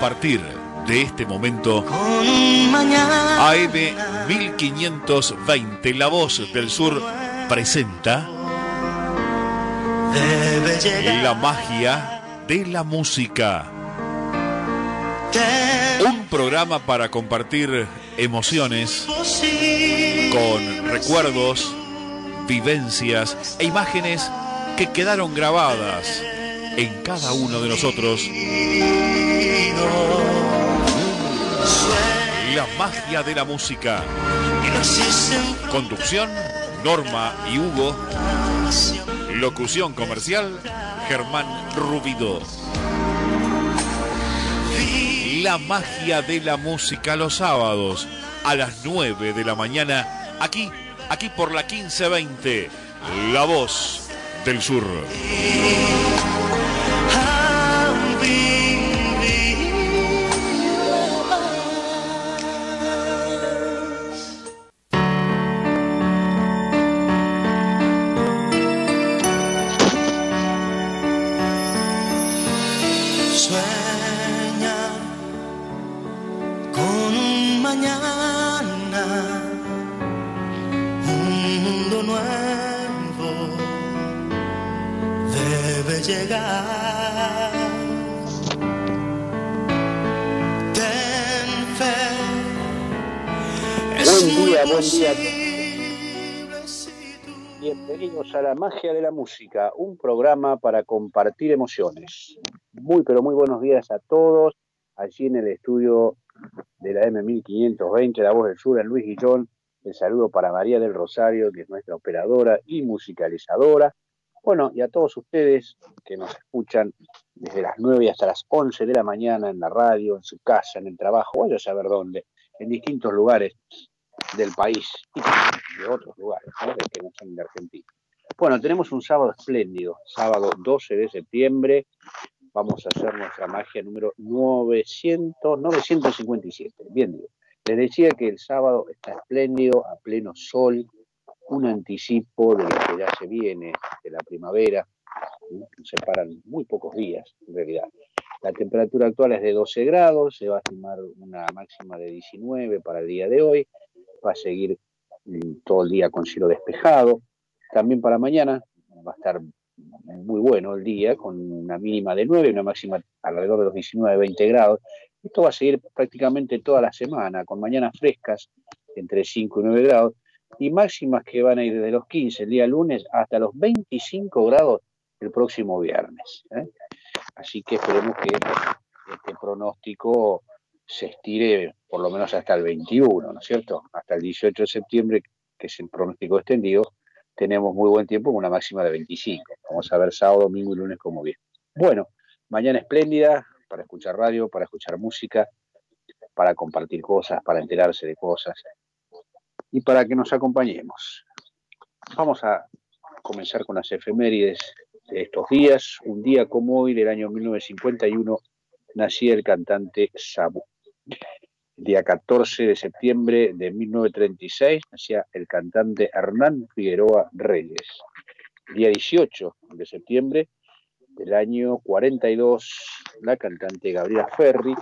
partir de este momento, AM 1520, La Voz del Sur, presenta La magia de la música. Un programa para compartir emociones con recuerdos, vivencias e imágenes que quedaron grabadas en cada uno de nosotros. La magia de la música. Conducción, Norma y Hugo. Locución comercial, Germán Rubido. La magia de la música los sábados a las 9 de la mañana, aquí, aquí por la 1520, La Voz del Sur. Magia de la música, un programa para compartir emociones. Muy, pero muy buenos días a todos. Allí en el estudio de la M1520, La Voz del Sur, en Luis Guillón. El saludo para María del Rosario, que es nuestra operadora y musicalizadora. Bueno, y a todos ustedes que nos escuchan desde las 9 hasta las 11 de la mañana en la radio, en su casa, en el trabajo, vaya a saber dónde, en distintos lugares del país y de otros lugares, que no son de Argentina. Bueno, tenemos un sábado espléndido, sábado 12 de septiembre. Vamos a hacer nuestra magia número 900, 957. Bien, digo. Les decía que el sábado está espléndido, a pleno sol, un anticipo de lo que ya se viene, de la primavera. Nos separan muy pocos días, en realidad. La temperatura actual es de 12 grados, se va a estimar una máxima de 19 para el día de hoy. Va a seguir mm, todo el día con cielo despejado. También para mañana va a estar muy bueno el día, con una mínima de 9 y una máxima alrededor de los 19-20 grados. Esto va a seguir prácticamente toda la semana, con mañanas frescas entre 5 y 9 grados y máximas que van a ir desde los 15 el día lunes hasta los 25 grados el próximo viernes. ¿eh? Así que esperemos que este pronóstico se estire por lo menos hasta el 21, ¿no es cierto? Hasta el 18 de septiembre, que es el pronóstico extendido, tenemos muy buen tiempo con una máxima de 25. Vamos a ver sábado, domingo y lunes como bien. Bueno, mañana espléndida para escuchar radio, para escuchar música, para compartir cosas, para enterarse de cosas y para que nos acompañemos. Vamos a comenzar con las efemérides de estos días. Un día como hoy, del año 1951, nacía el cantante Sabu día 14 de septiembre de 1936 nacía el cantante Hernán Figueroa Reyes. día 18 de septiembre del año 42 la cantante Gabriela Ferri.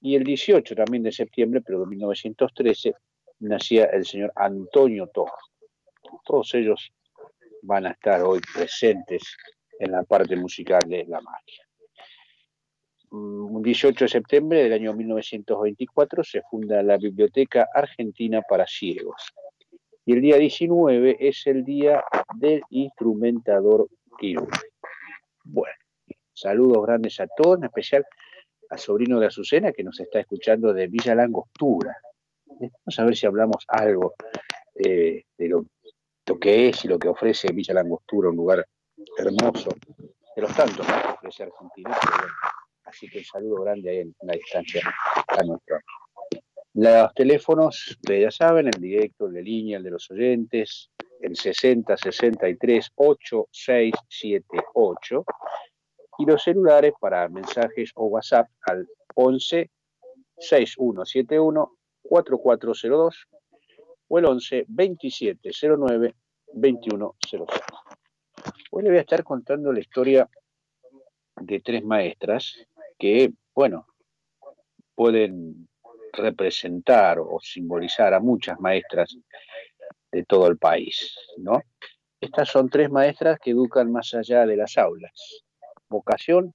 Y el 18 también de septiembre, pero de 1913, nacía el señor Antonio Toro. Todos ellos van a estar hoy presentes en la parte musical de la magia. Un 18 de septiembre del año 1924 se funda la Biblioteca Argentina para Ciegos. Y el día 19 es el día del instrumentador quirúrgico. Bueno, saludos grandes a todos, en especial al sobrino de Azucena que nos está escuchando de Villa Langostura. Vamos a ver si hablamos algo eh, de lo, que es y lo que ofrece Villa Langostura, un lugar hermoso, de los tantos que ofrece Argentina. Así que un saludo grande ahí en la distancia a nuestro. Los teléfonos, ustedes ya saben, el directo, el de línea, el de los oyentes, el 60 63 8678 y los celulares para mensajes o WhatsApp al 11 6171 4402 o el 11 2709 2106. Hoy le voy a estar contando la historia de tres maestras que, bueno, pueden representar o simbolizar a muchas maestras de todo el país, ¿no? Estas son tres maestras que educan más allá de las aulas. Vocación,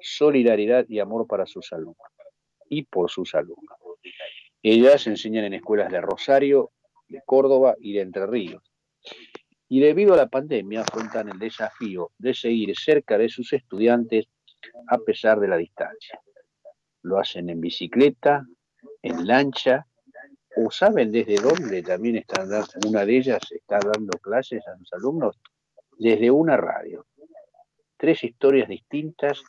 solidaridad y amor para sus alumnos y por sus alumnos. Ellas enseñan en escuelas de Rosario, de Córdoba y de Entre Ríos. Y debido a la pandemia afrontan el desafío de seguir cerca de sus estudiantes a pesar de la distancia. Lo hacen en bicicleta, en lancha, o saben desde dónde también están dando, una de ellas está dando clases a sus alumnos, desde una radio. Tres historias distintas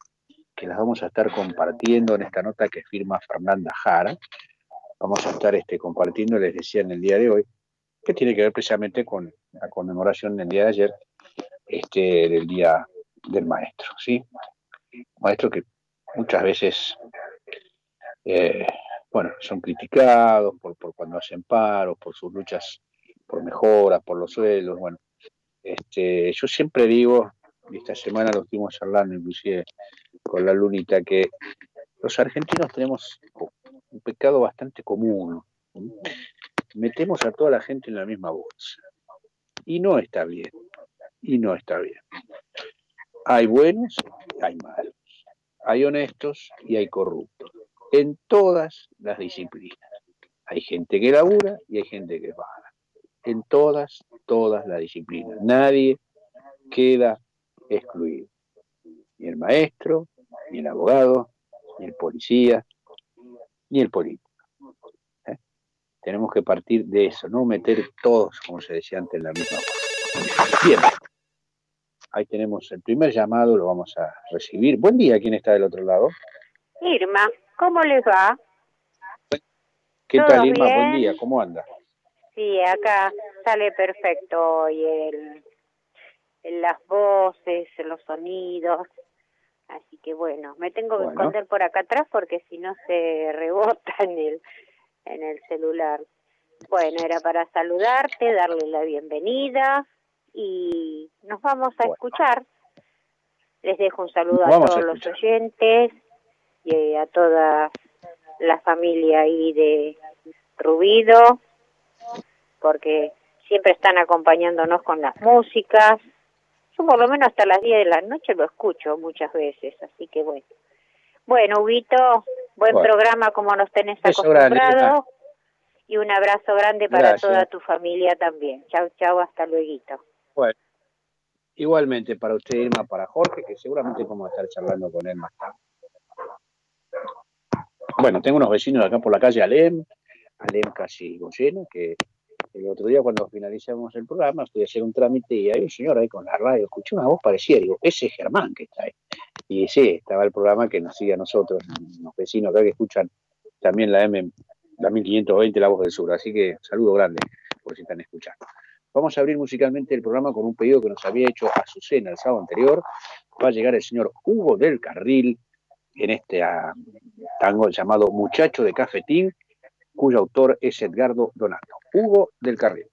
que las vamos a estar compartiendo en esta nota que firma Fernanda Jara. Vamos a estar este, compartiendo, les decía en el día de hoy, que tiene que ver precisamente con la conmemoración del día de ayer, este, del Día del Maestro, ¿sí? Maestro que muchas veces, eh, bueno, son criticados por, por cuando hacen paros, por sus luchas por mejoras, por los suelos, bueno. Este, yo siempre digo, y esta semana lo estuvimos hablando inclusive con la lunita, que los argentinos tenemos un pecado bastante común. Metemos a toda la gente en la misma bolsa. Y no está bien. Y no está bien. Hay buenos, hay malos. Hay honestos y hay corruptos. En todas las disciplinas. Hay gente que labura y hay gente que paga. En todas, todas las disciplinas. Nadie queda excluido. Ni el maestro, ni el abogado, ni el policía, ni el político. ¿eh? Tenemos que partir de eso, no meter todos, como se decía antes, en la misma cosa. Bien, ahí tenemos el primer llamado, lo vamos a recibir. Buen día, ¿quién está del otro lado? Irma, ¿cómo les va? ¿Qué tal, Irma? Buen día, ¿cómo anda? Sí, acá sale perfecto hoy el, las voces, los sonidos. Así que bueno, me tengo que esconder por acá atrás porque si no se rebota en el, en el celular. Bueno, era para saludarte, darle la bienvenida y nos vamos a escuchar. Les dejo un saludo a todos los oyentes y a toda la familia ahí de Rubido, porque siempre están acompañándonos con las músicas, por lo menos hasta las 10 de la noche lo escucho muchas veces, así que bueno. Bueno, Huguito, buen programa como nos tenés acostumbrados y un abrazo grande para toda tu familia también. Chau, chau, hasta luego. Bueno, igualmente para usted, Irma, para Jorge, que seguramente vamos a estar charlando con él más tarde. Bueno, tengo unos vecinos acá por la calle Alem, Alem casi Goyeno, que el otro día cuando finalizamos el programa estoy a hacer un trámite y hay un señor ahí con la radio, escuché una voz parecida, digo, ese es Germán que está ahí. Y sí, estaba el programa que nos sigue a nosotros, los vecinos acá que escuchan también la M, la 1520, La Voz del Sur. Así que saludo grande por si están escuchando. Vamos a abrir musicalmente el programa con un pedido que nos había hecho Azucena el sábado anterior. Va a llegar el señor Hugo del Carril en este ah, tango llamado Muchacho de Cafetín, cuyo autor es Edgardo Donato. Hugo del Carril.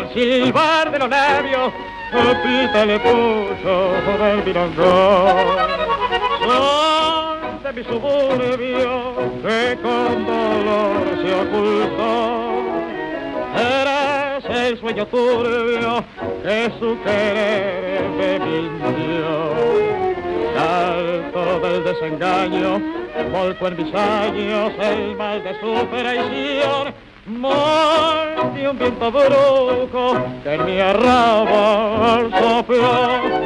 El silbar de los labios pita le puso el milonga. Son de mi suburbio que con dolor se ocultó. Eres el sueño turbio que su querer me mintió alto del desengaño, volco en mis años el mal de su traición. De un viento brujo que en mi arraba sopló.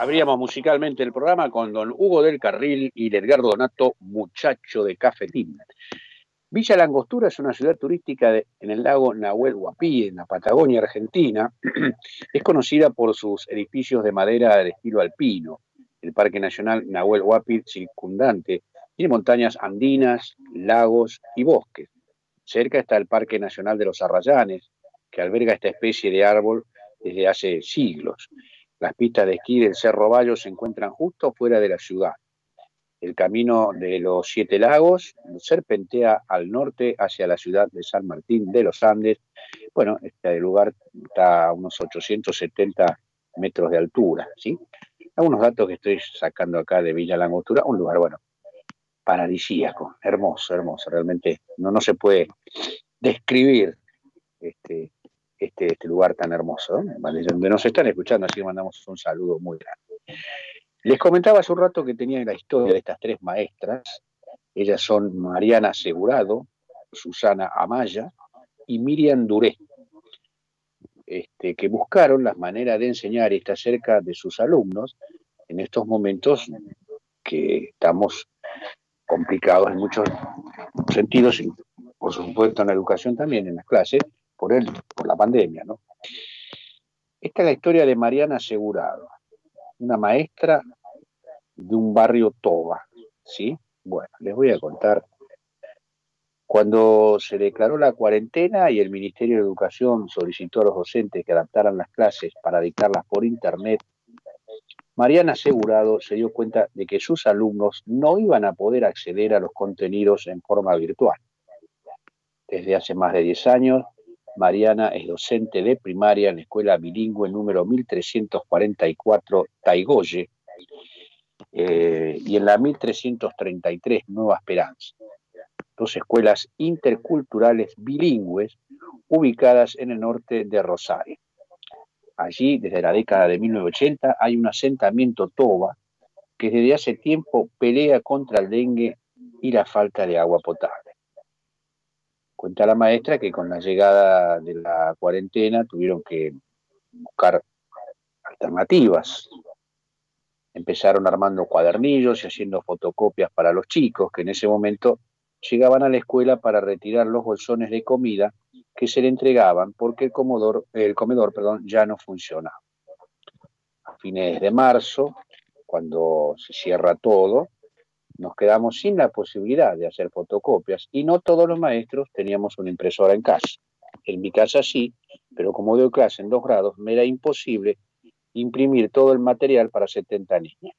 abríamos musicalmente el programa con don Hugo del Carril y Edgardo Donato, muchacho de cafetín. Villa Langostura es una ciudad turística en el lago Nahuel Huapi, en la Patagonia Argentina. es conocida por sus edificios de madera de estilo alpino. El Parque Nacional Nahuel Huapi circundante tiene montañas andinas, lagos y bosques. Cerca está el Parque Nacional de los Arrayanes, que alberga esta especie de árbol desde hace siglos. Las pistas de esquí del Cerro Bayo se encuentran justo fuera de la ciudad. El camino de los Siete Lagos serpentea al norte hacia la ciudad de San Martín de los Andes. Bueno, este lugar está a unos 870 metros de altura, ¿sí? Algunos datos que estoy sacando acá de Villa Langostura, un lugar, bueno, paradisíaco, hermoso, hermoso, realmente no, no se puede describir este, este, este, lugar tan hermoso, donde nos están escuchando, así que mandamos un saludo muy grande. Les comentaba hace un rato que tenía la historia de estas tres maestras. Ellas son Mariana Segurado, Susana Amaya y Miriam Duré, este, que buscaron las maneras de enseñar y estar cerca de sus alumnos en estos momentos que estamos complicados en muchos sentidos, y por supuesto en la educación también, en las clases, por, él, por la pandemia. ¿no? Esta es la historia de Mariana Asegurado, una maestra de un barrio Toba. ¿sí? Bueno, les voy a contar. Cuando se declaró la cuarentena y el Ministerio de Educación solicitó a los docentes que adaptaran las clases para dictarlas por Internet, Mariana Asegurado se dio cuenta de que sus alumnos no iban a poder acceder a los contenidos en forma virtual. Desde hace más de 10 años, Mariana es docente de primaria en la escuela bilingüe número 1344 Taigoye eh, y en la 1333 Nueva Esperanza. Dos escuelas interculturales bilingües ubicadas en el norte de Rosario. Allí, desde la década de 1980, hay un asentamiento toba que desde hace tiempo pelea contra el dengue y la falta de agua potable. Cuenta la maestra que con la llegada de la cuarentena tuvieron que buscar alternativas. Empezaron armando cuadernillos y haciendo fotocopias para los chicos que en ese momento llegaban a la escuela para retirar los bolsones de comida que se le entregaban porque el, comedor, el comedor perdón, ya no funcionaba. A fines de marzo, cuando se cierra todo, nos quedamos sin la posibilidad de hacer fotocopias y no todos los maestros teníamos una impresora en casa. En mi casa sí, pero como doy clase en dos grados, me era imposible imprimir todo el material para 70 niños.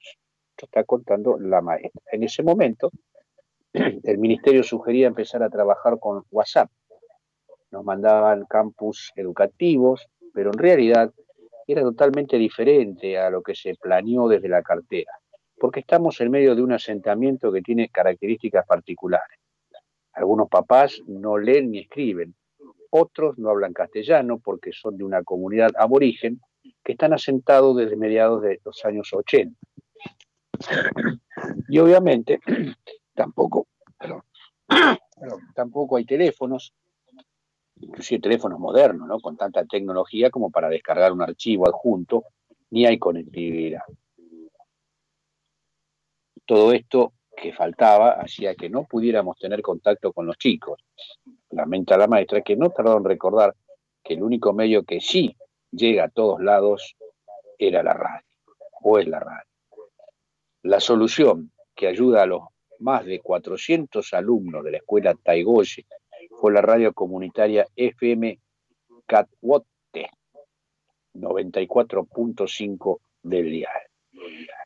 Esto está contando la maestra. En ese momento, el ministerio sugería empezar a trabajar con WhatsApp. Nos mandaban campus educativos, pero en realidad era totalmente diferente a lo que se planeó desde la cartera porque estamos en medio de un asentamiento que tiene características particulares. Algunos papás no leen ni escriben, otros no hablan castellano porque son de una comunidad aborigen que están asentados desde mediados de los años 80. Y obviamente tampoco, tampoco hay teléfonos, inclusive teléfonos modernos, ¿no? con tanta tecnología como para descargar un archivo adjunto, ni hay conectividad. Todo esto que faltaba hacía que no pudiéramos tener contacto con los chicos. Lamenta la maestra que no tardó en recordar que el único medio que sí llega a todos lados era la radio, o es la radio. La solución que ayuda a los más de 400 alumnos de la escuela Taigoye fue la radio comunitaria FM Catwote 94.5 del día.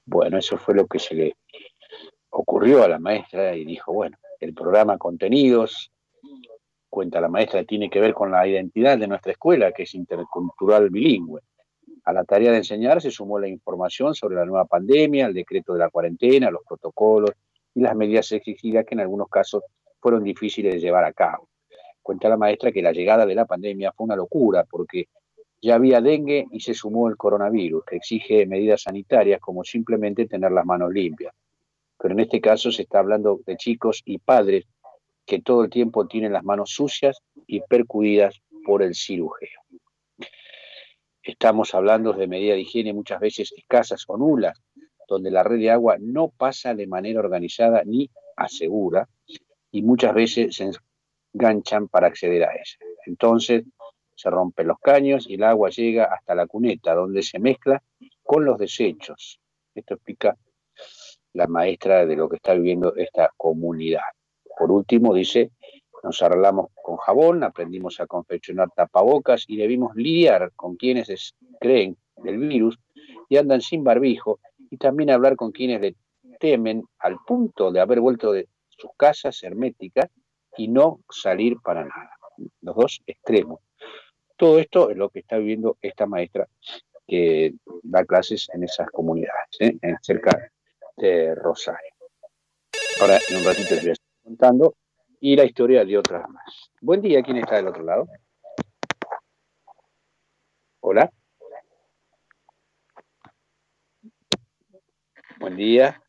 Bueno, eso fue lo que se le ocurrió a la maestra y dijo, bueno, el programa Contenidos, cuenta la maestra, tiene que ver con la identidad de nuestra escuela, que es intercultural bilingüe. A la tarea de enseñar se sumó la información sobre la nueva pandemia, el decreto de la cuarentena, los protocolos y las medidas exigidas que en algunos casos fueron difíciles de llevar a cabo. Cuenta la maestra que la llegada de la pandemia fue una locura porque ya había dengue y se sumó el coronavirus, que exige medidas sanitarias como simplemente tener las manos limpias. Pero en este caso se está hablando de chicos y padres que todo el tiempo tienen las manos sucias y percudidas por el cirujeo. Estamos hablando de medidas de higiene muchas veces escasas o nulas, donde la red de agua no pasa de manera organizada ni asegura y muchas veces se enganchan para acceder a ella. Entonces se rompen los caños y el agua llega hasta la cuneta, donde se mezcla con los desechos. Esto explica la maestra de lo que está viviendo esta comunidad. Por último, dice, nos arreglamos con jabón, aprendimos a confeccionar tapabocas y debimos lidiar con quienes creen del virus y andan sin barbijo y también hablar con quienes le temen al punto de haber vuelto de sus casas herméticas y no salir para nada. Los dos extremos. Todo esto es lo que está viviendo esta maestra que da clases en esas comunidades, ¿eh? cerca de Rosario. Ahora, en un ratito les voy a estar contando y la historia de otras más. Buen día, ¿quién está del otro lado? Hola. Buen día.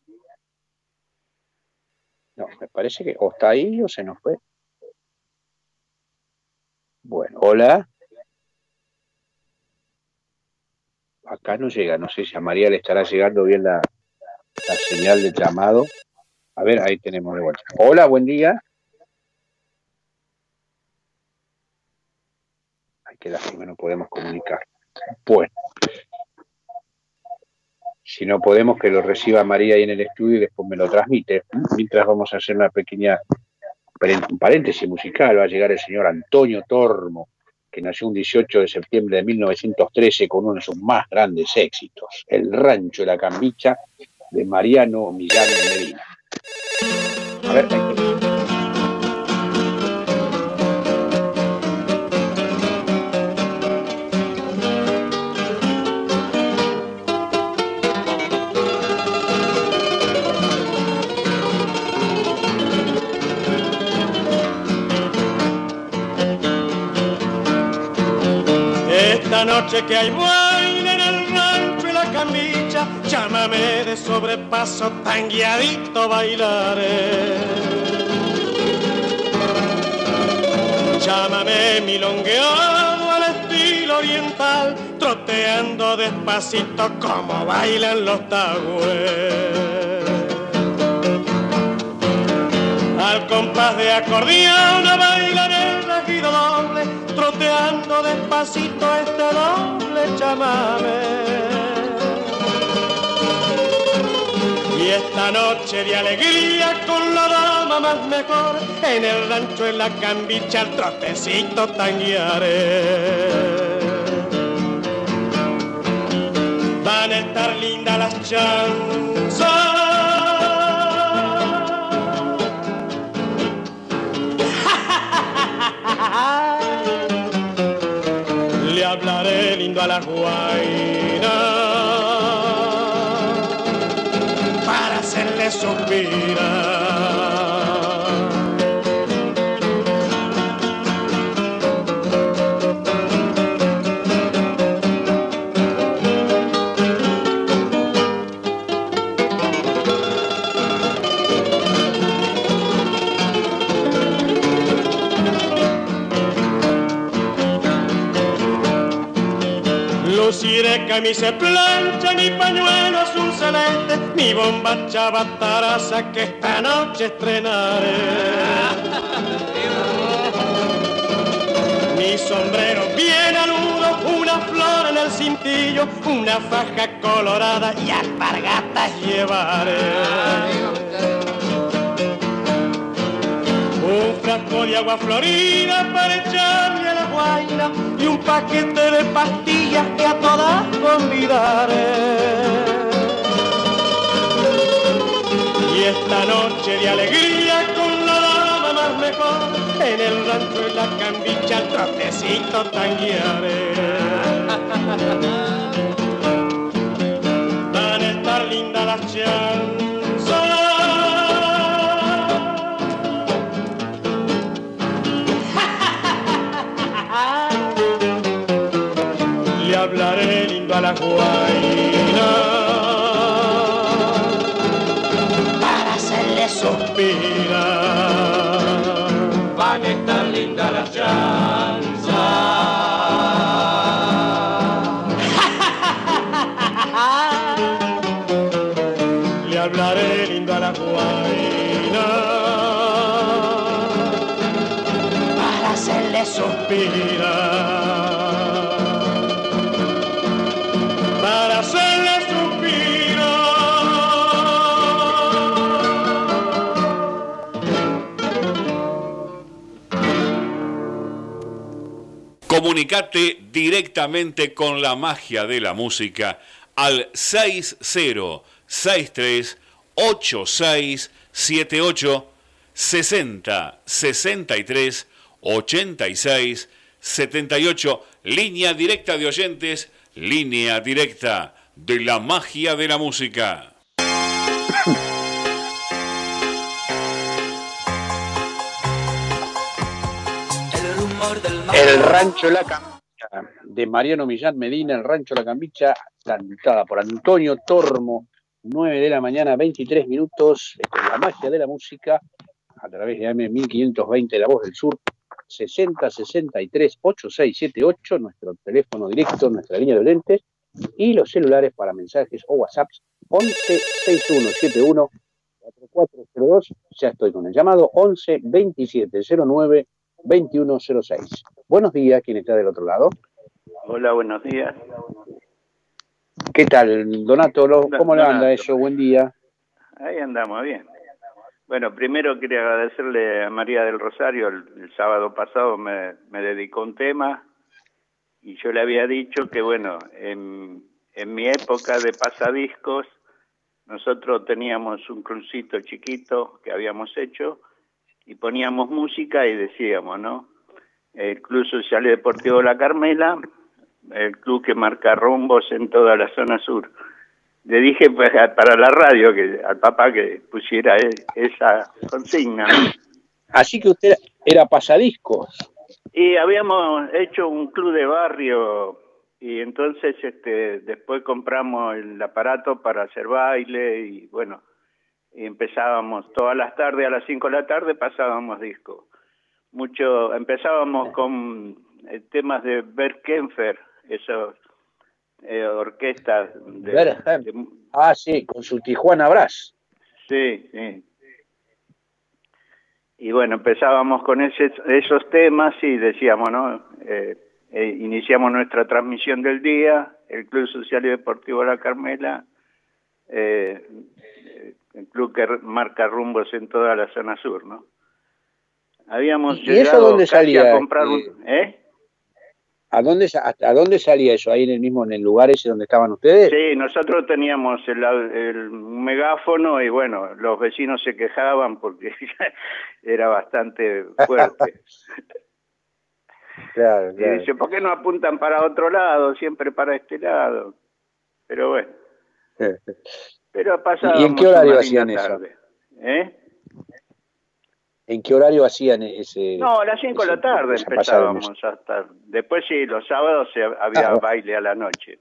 No, me parece que o está ahí o se nos fue. Bueno, hola. Acá no llega, no sé si a María le estará llegando bien la, la señal de llamado. A ver, ahí tenemos de vuelta. Hola, buen día. Hay que lástima, no podemos comunicar. Bueno. Si no podemos, que lo reciba María ahí en el estudio y después me lo transmite. Mientras vamos a hacer una pequeña paréntesis musical, va a llegar el señor Antonio Tormo, que nació un 18 de septiembre de 1913 con uno de sus más grandes éxitos, El Rancho de la Cambicha, de Mariano Millán Medina. A ver, Esta noche que hay de sobrepaso, tan guiadito bailaré. Llámame milongueado al estilo oriental, troteando despacito como bailan los tagües. Al compás de acordeón bailaré el regido doble, troteando despacito este doble chamame. Esta noche de alegría con la dama más mejor, en el rancho en la cambicha el trotecito tanguearé. Van a estar lindas las chanzas. Le hablaré lindo a la guaina way se plancha, ni pañuelo azul celeste, ni bomba chavataraza que esta noche estrenaré. Mi sombrero bien aludo, una flor en el cintillo, una faja colorada y alpargatas llevaré. un frasco de agua florida para echarle y un paquete de pastillas que a todas convidaré. Y esta noche de alegría con la dama más mejor, en el rancho en la cambicha el trotecito tanguearé. Van a estar lindas las charlas hablaré lindo a la guaina para hacerle suspirar. Van a estar lindas las chanzas. Le hablaré lindo a la guaina para hacerle suspirar. Comunicate directamente con la magia de la música al 6063 8678 60 63 86 78 línea directa de oyentes línea directa de la magia de la música El Rancho La Cambicha, de Mariano Millán Medina, el Rancho La Cambicha, cantada por Antonio Tormo, 9 de la mañana, 23 minutos, con la magia de la música, a través de AM 1520 La Voz del Sur, 60 63 8678, nuestro teléfono directo, nuestra línea de lentes, y los celulares para mensajes o WhatsApps 11 6171 4402, ya estoy con el llamado 11 2709 2106. Buenos días, ¿quién está del otro lado? Hola, buenos días. ¿Qué tal, Donato? ¿Cómo le anda eso? Buen día. Ahí andamos, bien. Bueno, primero quería agradecerle a María del Rosario, el, sábado pasado me, dedicó un tema y yo le había dicho que, bueno, en, en mi época de pasadiscos, nosotros teníamos un crucito chiquito que habíamos hecho y poníamos música y decíamos, ¿no? el Club Social y Deportivo La Carmela, el club que marca rumbos en toda la zona sur. Le dije pues, para la radio que al papá que pusiera e, esa consigna. Así que usted era pasadiscos. Y habíamos hecho un club de barrio y entonces este después compramos el aparato para hacer baile y bueno, empezábamos todas las tardes a las 5 de la tarde pasábamos discos mucho, empezábamos con eh, temas de Bert Kempfer, esas eh, orquestas. De, ah, sí, con su Tijuana Brass. Sí, sí. Y bueno, empezábamos con ese, esos temas y decíamos, ¿no? Eh, iniciamos nuestra transmisión del día, el Club Social y Deportivo La Carmela, el club que marca rumbos en toda la zona sur, ¿no? Habíamos ¿Y eso dónde salía? a comprar un... ¿Eh? ¿A dónde, ¿A dónde salía eso? ¿Ahí en el mismo, en el lugar ese donde estaban ustedes? Sí, nosotros teníamos el, megáfono y bueno, los vecinos se quejaban porque era bastante fuerte. claro, claro. Y dice, ¿por qué no apuntan para otro lado, siempre para este lado? Pero bueno. Pero. ¿Y en qué horario hacían eso? ¿Eh? ¿En qué horario hacían ese? No, a las 5 de la tarde empezábamos hasta. Después sí, los sábados había ah, baile a la noche.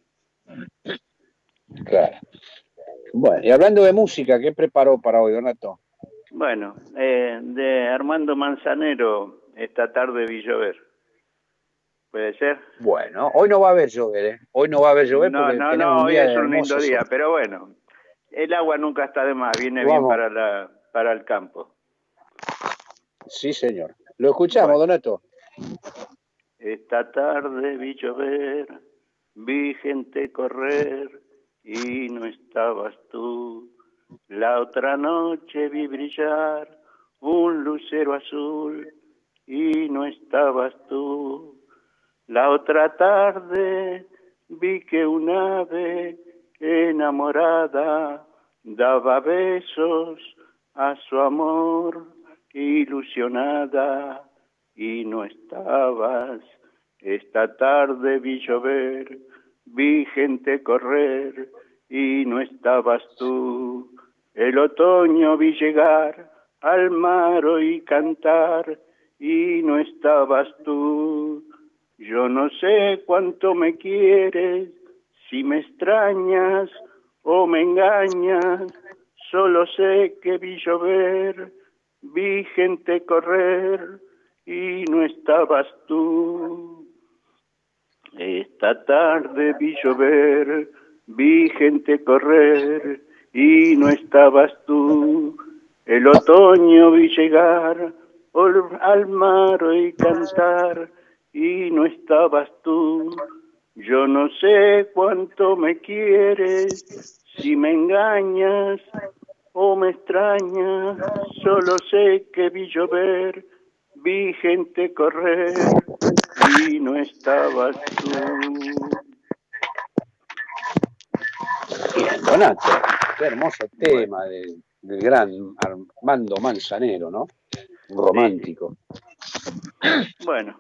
Claro. Bueno, y hablando de música, ¿qué preparó para hoy, Donato? Bueno, eh, de Armando Manzanero, esta tarde vi llover. ¿Puede ser? Bueno, hoy no va a haber llover, ¿eh? Hoy no va a haber llover no, porque no, no, hoy es un lindo día, pero bueno, el agua nunca está de más, viene bien para, la, para el campo. Sí, señor. Lo escuchamos, Donato. Esta tarde vi llover, vi gente correr y no estabas tú. La otra noche vi brillar un lucero azul y no estabas tú. La otra tarde vi que un ave enamorada daba besos a su amor ilusionada y no estabas. Esta tarde vi llover, vi gente correr y no estabas tú. El otoño vi llegar al mar y cantar y no estabas tú. Yo no sé cuánto me quieres, si me extrañas o me engañas, solo sé que vi llover vi gente correr y no estabas tú. Esta tarde vi llover, vi gente correr y no estabas tú. El otoño vi llegar al mar y cantar y no estabas tú. Yo no sé cuánto me quieres, si me engañas Oh, me extraña, solo sé que vi llover, vi gente correr y no estabas tú. Bien, Donato, qué hermoso tema del, gran Armando Manzanero, ¿no? romántico. Bueno,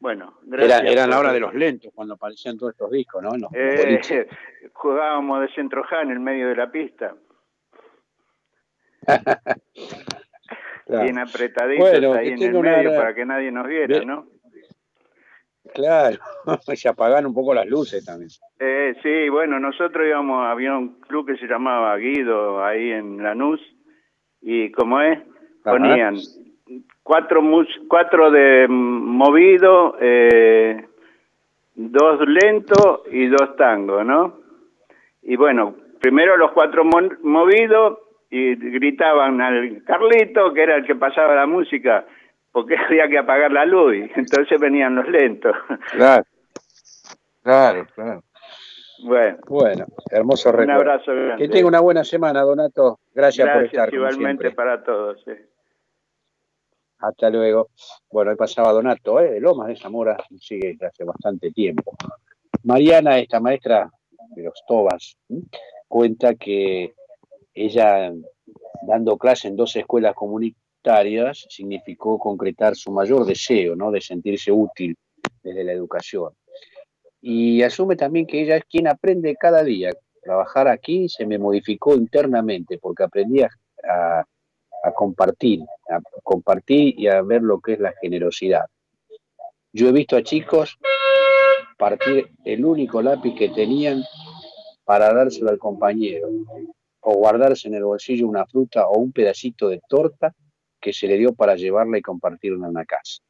bueno, gracias. Era, la hora de los lentos cuando aparecían todos estos discos, ¿no? eh, jugábamos de centroja en el medio de la pista. Bien apretaditos ahí en el medio para que nadie nos viera, ¿no? Claro, se apagan un poco las luces también. Eh, sí, bueno, nosotros íbamos, había un club que se llamaba Guido ahí en Lanús y como es, ponían cuatro, cuatro de movido, eh, dos lento y dos tango, ¿no? Y bueno, primero los cuatro movidos y gritaban al Carlito, que era el que pasaba la música, porque había que apagar la luz, y entonces venían los lentos. Claro, claro, claro. Bueno, bueno hermoso recuerdo. Un abrazo grande. Que tenga una buena semana, Donato. Gracias, por estar. Igualmente para todos. Hasta luego. Bueno, ahí pasaba Donato, ¿eh? de Lomas de Zamora, sigue hace bastante tiempo. Mariana, esta maestra de los Tobas, cuenta que ella, dando clase en dos escuelas comunitarias, significó concretar su mayor deseo, ¿no? De sentirse útil desde la educación. Y asume también que ella es quien aprende cada día. Trabajar aquí se me modificó internamente porque aprendí a, a compartir, a compartir y a ver lo que es la generosidad. Yo he visto a chicos partir el único lápiz que tenían para dárselo al compañero, o guardarse en el bolsillo una fruta o un pedacito de torta que se le dio para llevarla y compartirla en la casa.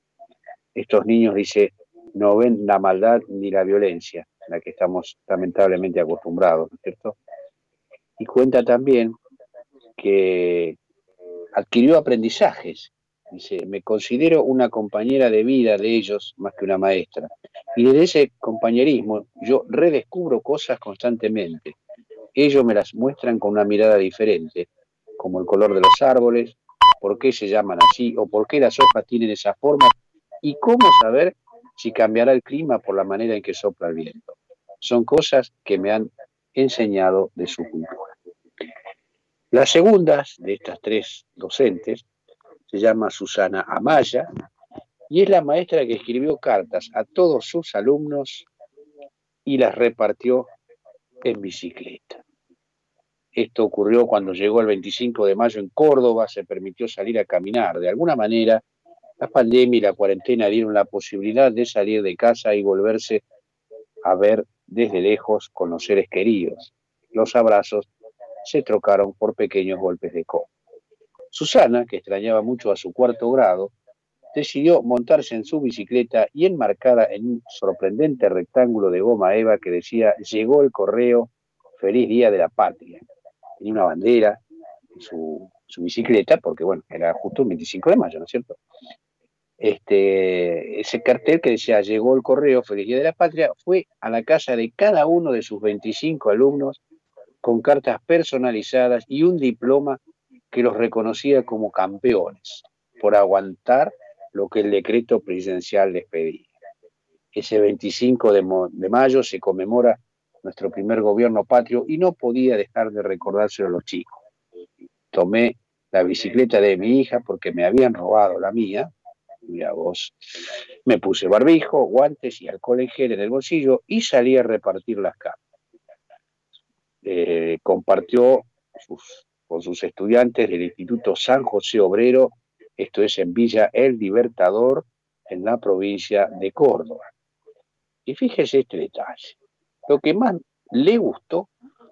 Estos niños, dice, no ven la maldad ni la violencia, a la que estamos lamentablemente acostumbrados, ¿no es cierto? Y cuenta también que adquirió aprendizajes. Dice, me considero una compañera de vida de ellos más que una maestra. Y desde ese compañerismo yo redescubro cosas constantemente. Ellos me las muestran con una mirada diferente, como el color de los árboles, por qué se llaman así o por qué las hojas tienen esa forma y cómo saber si cambiará el clima por la manera en que sopla el viento. Son cosas que me han enseñado de su cultura. Las segundas de estas tres docentes se llama Susana Amaya y es la maestra que escribió cartas a todos sus alumnos y las repartió en bicicleta. Esto ocurrió cuando llegó el 25 de mayo en Córdoba, se permitió salir a caminar. De alguna manera, la pandemia y la cuarentena dieron la posibilidad de salir de casa y volverse a ver desde lejos con los seres queridos. Los abrazos se trocaron por pequeños golpes de codo. Susana, que extrañaba mucho a su cuarto grado, decidió montarse en su bicicleta y enmarcada en un sorprendente rectángulo de goma eva que decía llegó el correo, feliz día de la patria. Tenía una bandera en su, bicicleta, porque bueno, era justo el 25 de mayo, ¿no es cierto? Este, ese cartel que decía llegó el correo, feliz día de la patria, fue a la casa de cada uno de sus 25 alumnos con cartas personalizadas y un diploma que los reconocía como campeones por aguantar lo que el decreto presidencial les pedía. Ese 25 de, mayo se conmemora nuestro primer gobierno patrio y no podía dejar de recordárselo a los chicos. Tomé la bicicleta de mi hija porque me habían robado la mía. Mira vos, me puse barbijo, guantes y alcohol en en el bolsillo y salí a repartir las cartas. Eh, compartió con sus estudiantes del Instituto San José Obrero esto es en Villa El Libertador, en la provincia de Córdoba. Y fíjese este detalle. Lo que más le gustó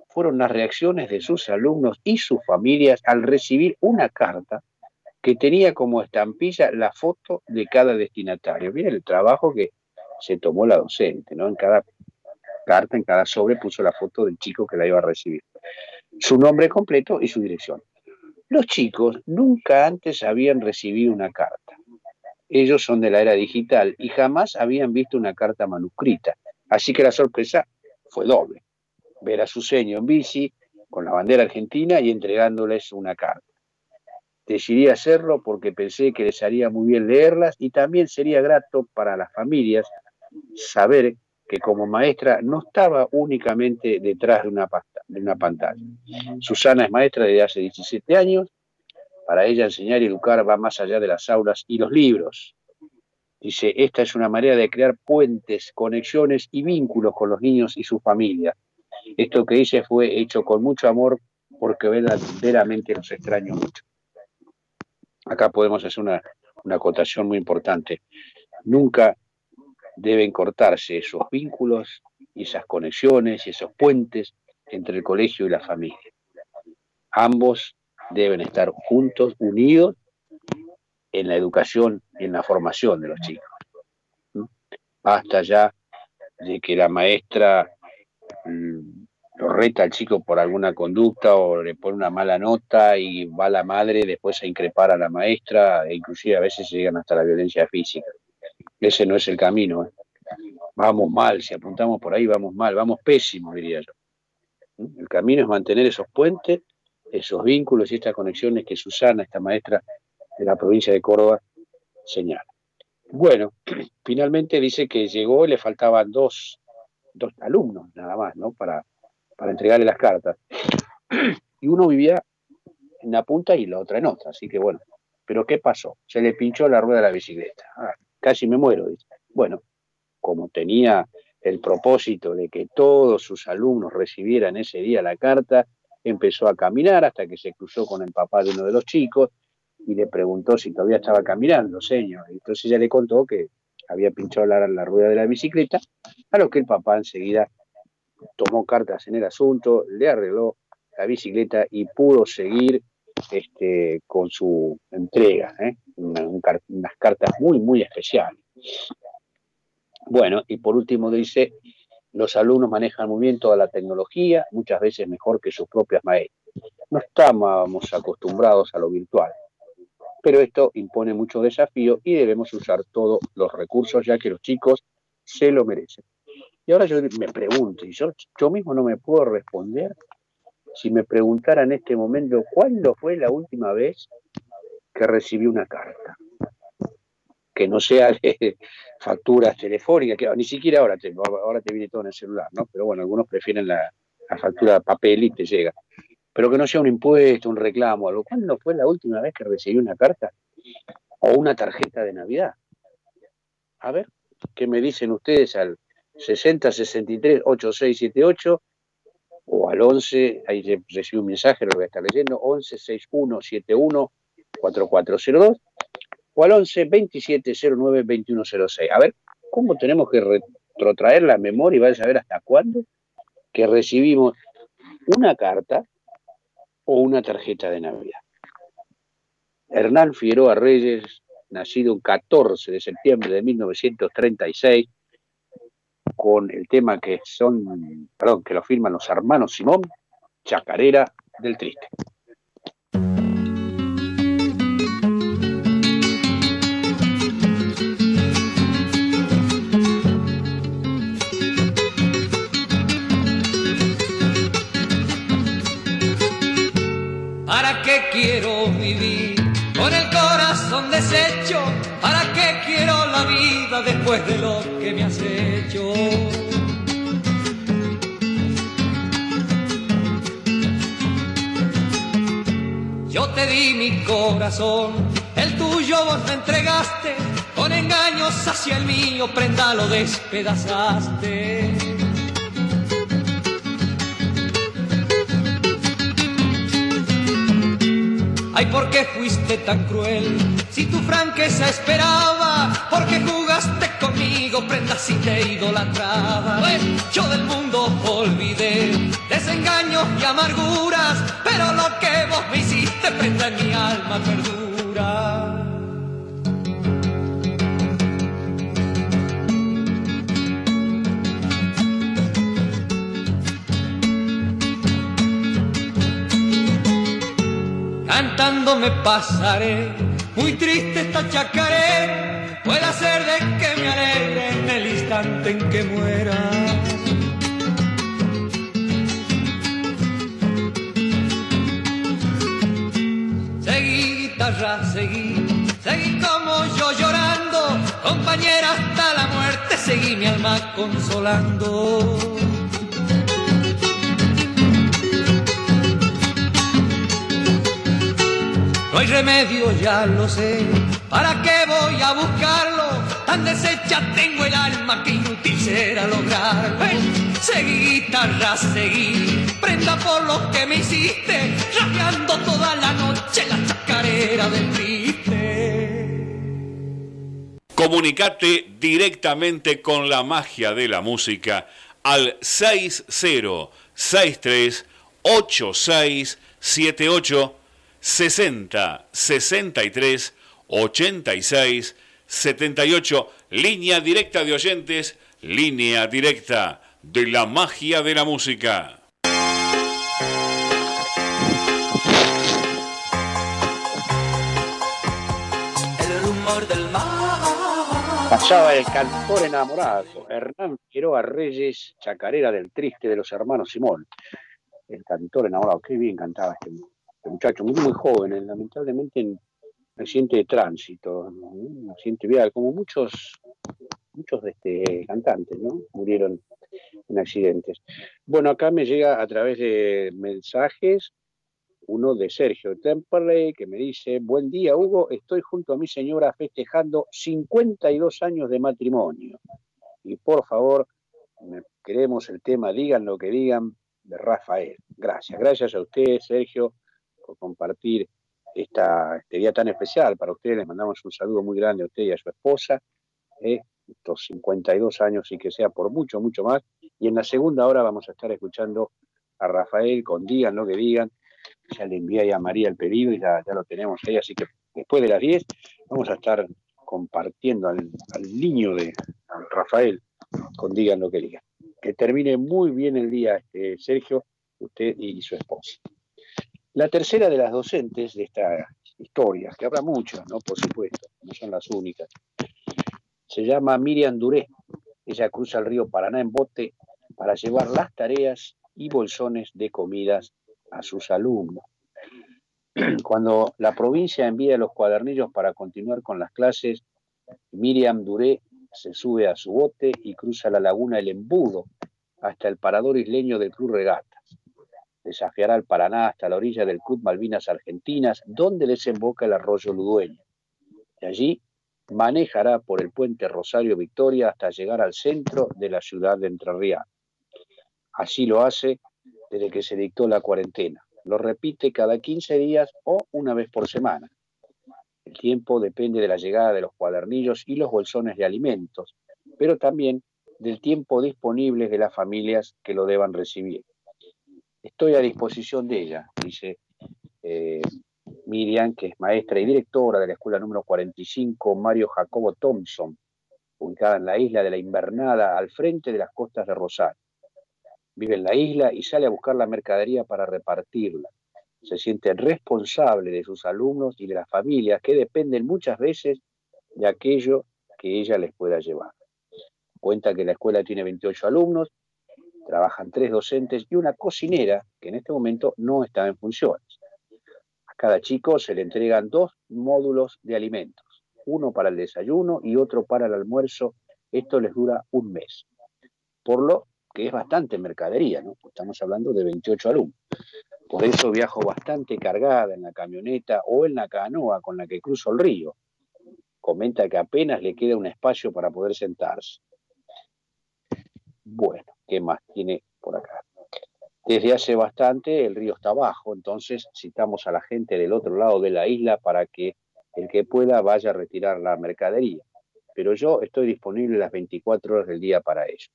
fueron las reacciones de sus alumnos y sus familias al recibir una carta que tenía como estampilla la foto de cada destinatario. Miren el trabajo que se tomó la docente, ¿no? En cada carta, en cada sobre puso la foto del chico que la iba a recibir. Su nombre completo y su dirección. Los chicos nunca antes habían recibido una carta. Ellos son de la era digital y jamás habían visto una carta manuscrita. Así que la sorpresa fue doble. Ver a su seño en bici con la bandera argentina y entregándoles una carta. Decidí hacerlo porque pensé que les haría muy bien leerlas y también sería grato para las familias saber que como maestra no estaba únicamente detrás de una, de una pantalla. Susana es maestra desde hace 17 años. Para ella enseñar y educar va más allá de las aulas y los libros. Dice, esta es una manera de crear puentes, conexiones y vínculos con los niños y sus familias. Esto que hice fue hecho con mucho amor porque verdaderamente los extraño mucho. Acá podemos hacer una, una acotación muy importante. Nunca deben cortarse esos vínculos y esas conexiones y esos puentes entre el colegio y la familia. Ambos deben estar juntos, unidos en la educación en la formación de los chicos. Basta ya de que la maestra mm, lo reta al chico por alguna conducta o le pone una mala nota y va la madre después a increpar a la maestra e inclusive a veces llegan hasta la violencia física. Ese no es el camino. ¿eh? Vamos mal, si apuntamos por ahí vamos mal, vamos pésimo, diría yo. El camino es mantener esos puentes, esos vínculos y estas conexiones que Susana, esta maestra de la provincia de Córdoba, señala. Bueno, finalmente dice que llegó y le faltaban dos, dos alumnos nada más, ¿no? Para, para entregarle las cartas. Y uno vivía en una punta y la otra en otra, así que bueno. Pero ¿qué pasó? Se le pinchó la rueda de la bicicleta. Ah, casi me muero. Bueno, como tenía el propósito de que todos sus alumnos recibieran ese día la carta, empezó a caminar hasta que se cruzó con el papá de uno de los chicos y le preguntó si todavía estaba caminando, señor. Entonces ella le contó que había pinchado la, la rueda de la bicicleta, a lo que el papá enseguida tomó cartas en el asunto, le arregló la bicicleta y pudo seguir este, con su entrega, ¿eh? unas cartas muy, muy especiales. Bueno, y por último dice, los alumnos manejan muy bien toda la tecnología, muchas veces mejor que sus propias maestras. No estábamos acostumbrados a lo virtual, pero esto impone mucho desafío y debemos usar todos los recursos ya que los chicos se lo merecen. Y ahora yo me pregunto, y yo, yo mismo no me puedo responder, si me preguntara en este momento cuándo fue la última vez que recibí una carta que no sea de facturas telefónicas, que ni siquiera ahora te, ahora te viene todo en el celular, ¿no? Pero bueno, algunos prefieren la, factura de papel y te llega. Pero que no sea un impuesto, un reclamo, algo. ¿Cuándo fue la última vez que recibí una carta o una tarjeta de Navidad? A ver, ¿qué me dicen ustedes al 60 63 8678 o al 11, ahí recibe un mensaje, lo voy a estar leyendo, 11 61 71 4402 o al 11 27 09 2106. A ver, ¿cómo tenemos que retrotraer la memoria y vaya a saber hasta cuándo que recibimos una carta o una tarjeta de Navidad? Hernán Figueroa Reyes, nacido el 14 de septiembre de 1936, con el tema que son, perdón, que lo firman los hermanos Simón, Chacarera del Triste. ¿Para qué quiero vivir con el corazón deshecho? ¿Para qué quiero la vida después de lo que me has Yo te di mi corazón, el tuyo vos me entregaste, con engaños hacia el mío, prenda lo despedazaste. Ay, ¿por qué fuiste tan cruel? Si tu franqueza esperaba, ¿por qué jugaste conmigo? Prenda si te idolatraba. Yo del mundo olvidé desengaños y amarguras, pero lo que vos me hiciste, prenda en mi alma perdura. cantando me pasaré, muy triste esta chacaré, puede ser de que me alegre en el instante en que muera. Seguí guitarra, seguí, seguí como yo llorando, compañera hasta la muerte, seguí mi alma consolando. No hay remedio, ya lo sé. ¿Para qué voy a buscarlo? Tan deshecha tengo el alma que inútil será lograrlo. seguí, guitarra, seguí. Prenda por lo que me hiciste, rapeando toda la noche la chacarera del triste. Comunicate directamente con la magia de la música al 6063 8678 60 63 86 78, línea directa de oyentes, línea directa de la magia de la música. El rumor del mar. Pasaba el cantor enamorado, Hernán Quiroga Reyes, chacarera del triste de los hermanos Simón. El cantor enamorado, qué bien cantaba este este muchacho, muy, muy joven, eh, lamentablemente en accidente de tránsito, un accidente vial, como muchos, muchos de este, cantantes, ¿no? Murieron en accidentes. Bueno, acá me llega a través de mensajes uno de Sergio Temperley que me dice, buen día Hugo, estoy junto a mi señora festejando 52 años de matrimonio. Y por favor, queremos el tema, digan lo que digan, de Rafael. Gracias, gracias a ustedes, Sergio, compartir esta, este día tan especial para ustedes. Les mandamos un saludo muy grande a usted y a su esposa. Eh, estos 52 años y que sea por mucho, mucho más. Y en la segunda hora vamos a estar escuchando a Rafael con Digan lo que digan. Ya le envié a María el pedido y ya, lo tenemos ahí. Así que después de las 10 vamos a estar compartiendo al, niño de Rafael con Digan lo que digan. Que termine muy bien el día, este, Sergio, usted y su esposa. La tercera de las docentes de esta historia, que habrá muchas, ¿no? Por supuesto, no son las únicas, se llama Miriam Duré. Ella cruza el río Paraná en bote para llevar las tareas y bolsones de comidas a sus alumnos. Cuando la provincia envía los cuadernillos para continuar con las clases, Miriam Duré se sube a su bote y cruza la laguna El Embudo hasta el parador isleño del Club Regata desafiará al Paraná hasta la orilla del Club Malvinas Argentinas, donde desemboca el arroyo Ludueño. De allí manejará por el puente Rosario Victoria hasta llegar al centro de la ciudad de Entre Ríos. Así lo hace desde que se dictó la cuarentena. Lo repite cada 15 días o una vez por semana. El tiempo depende de la llegada de los cuadernillos y los bolsones de alimentos, pero también del tiempo disponible de las familias que lo deban recibir. Estoy a disposición de ella, dice eh, Miriam, que es maestra y directora de la escuela número 45 Mario Jacobo Thompson, ubicada en la isla de la Invernada, al frente de las costas de Rosario. Vive en la isla y sale a buscar la mercadería para repartirla. Se siente responsable de sus alumnos y de las familias que dependen muchas veces de aquello que ella les pueda llevar. Cuenta que la escuela tiene 28 alumnos, trabajan tres docentes y una cocinera que en este momento no está en funciones. A cada chico se le entregan dos módulos de alimentos uno para el desayuno y otro para el almuerzo. Esto les dura un mes. Por lo que es bastante mercadería, ¿no? Estamos hablando de 28 alumnos. Por eso viajo bastante cargada en la camioneta o en la canoa con la que cruzo el río. Comenta que apenas le queda un espacio para poder sentarse. Bueno, ¿qué más tiene por acá? Desde hace bastante el río está bajo, entonces citamos a la gente del otro lado de la isla para que el que pueda vaya a retirar la mercadería. Pero yo estoy disponible las 24 horas del día para ello.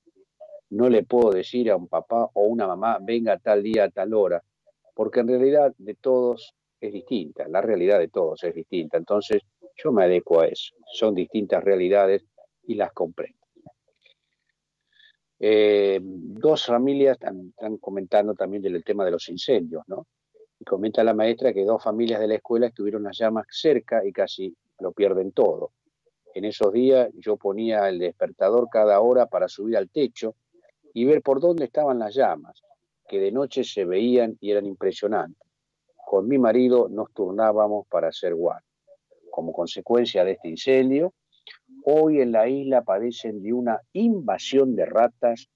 No le puedo decir a un papá o una mamá, venga tal día a tal hora, porque en realidad de todos es distinta, la realidad de todos es distinta. Entonces yo me adecuo a eso. Son distintas realidades y las comprendo. Eh, dos familias están, comentando también del tema de los incendios, ¿no? comenta la maestra que dos familias de la escuela estuvieron las llamas cerca y casi lo pierden todo. En esos días yo ponía el despertador cada hora para subir al techo y ver por dónde estaban las llamas, que de noche se veían y eran impresionantes. Con mi marido nos turnábamos para hacer guardia. Como consecuencia de este incendio, hoy en la isla padecen de una invasión de ratas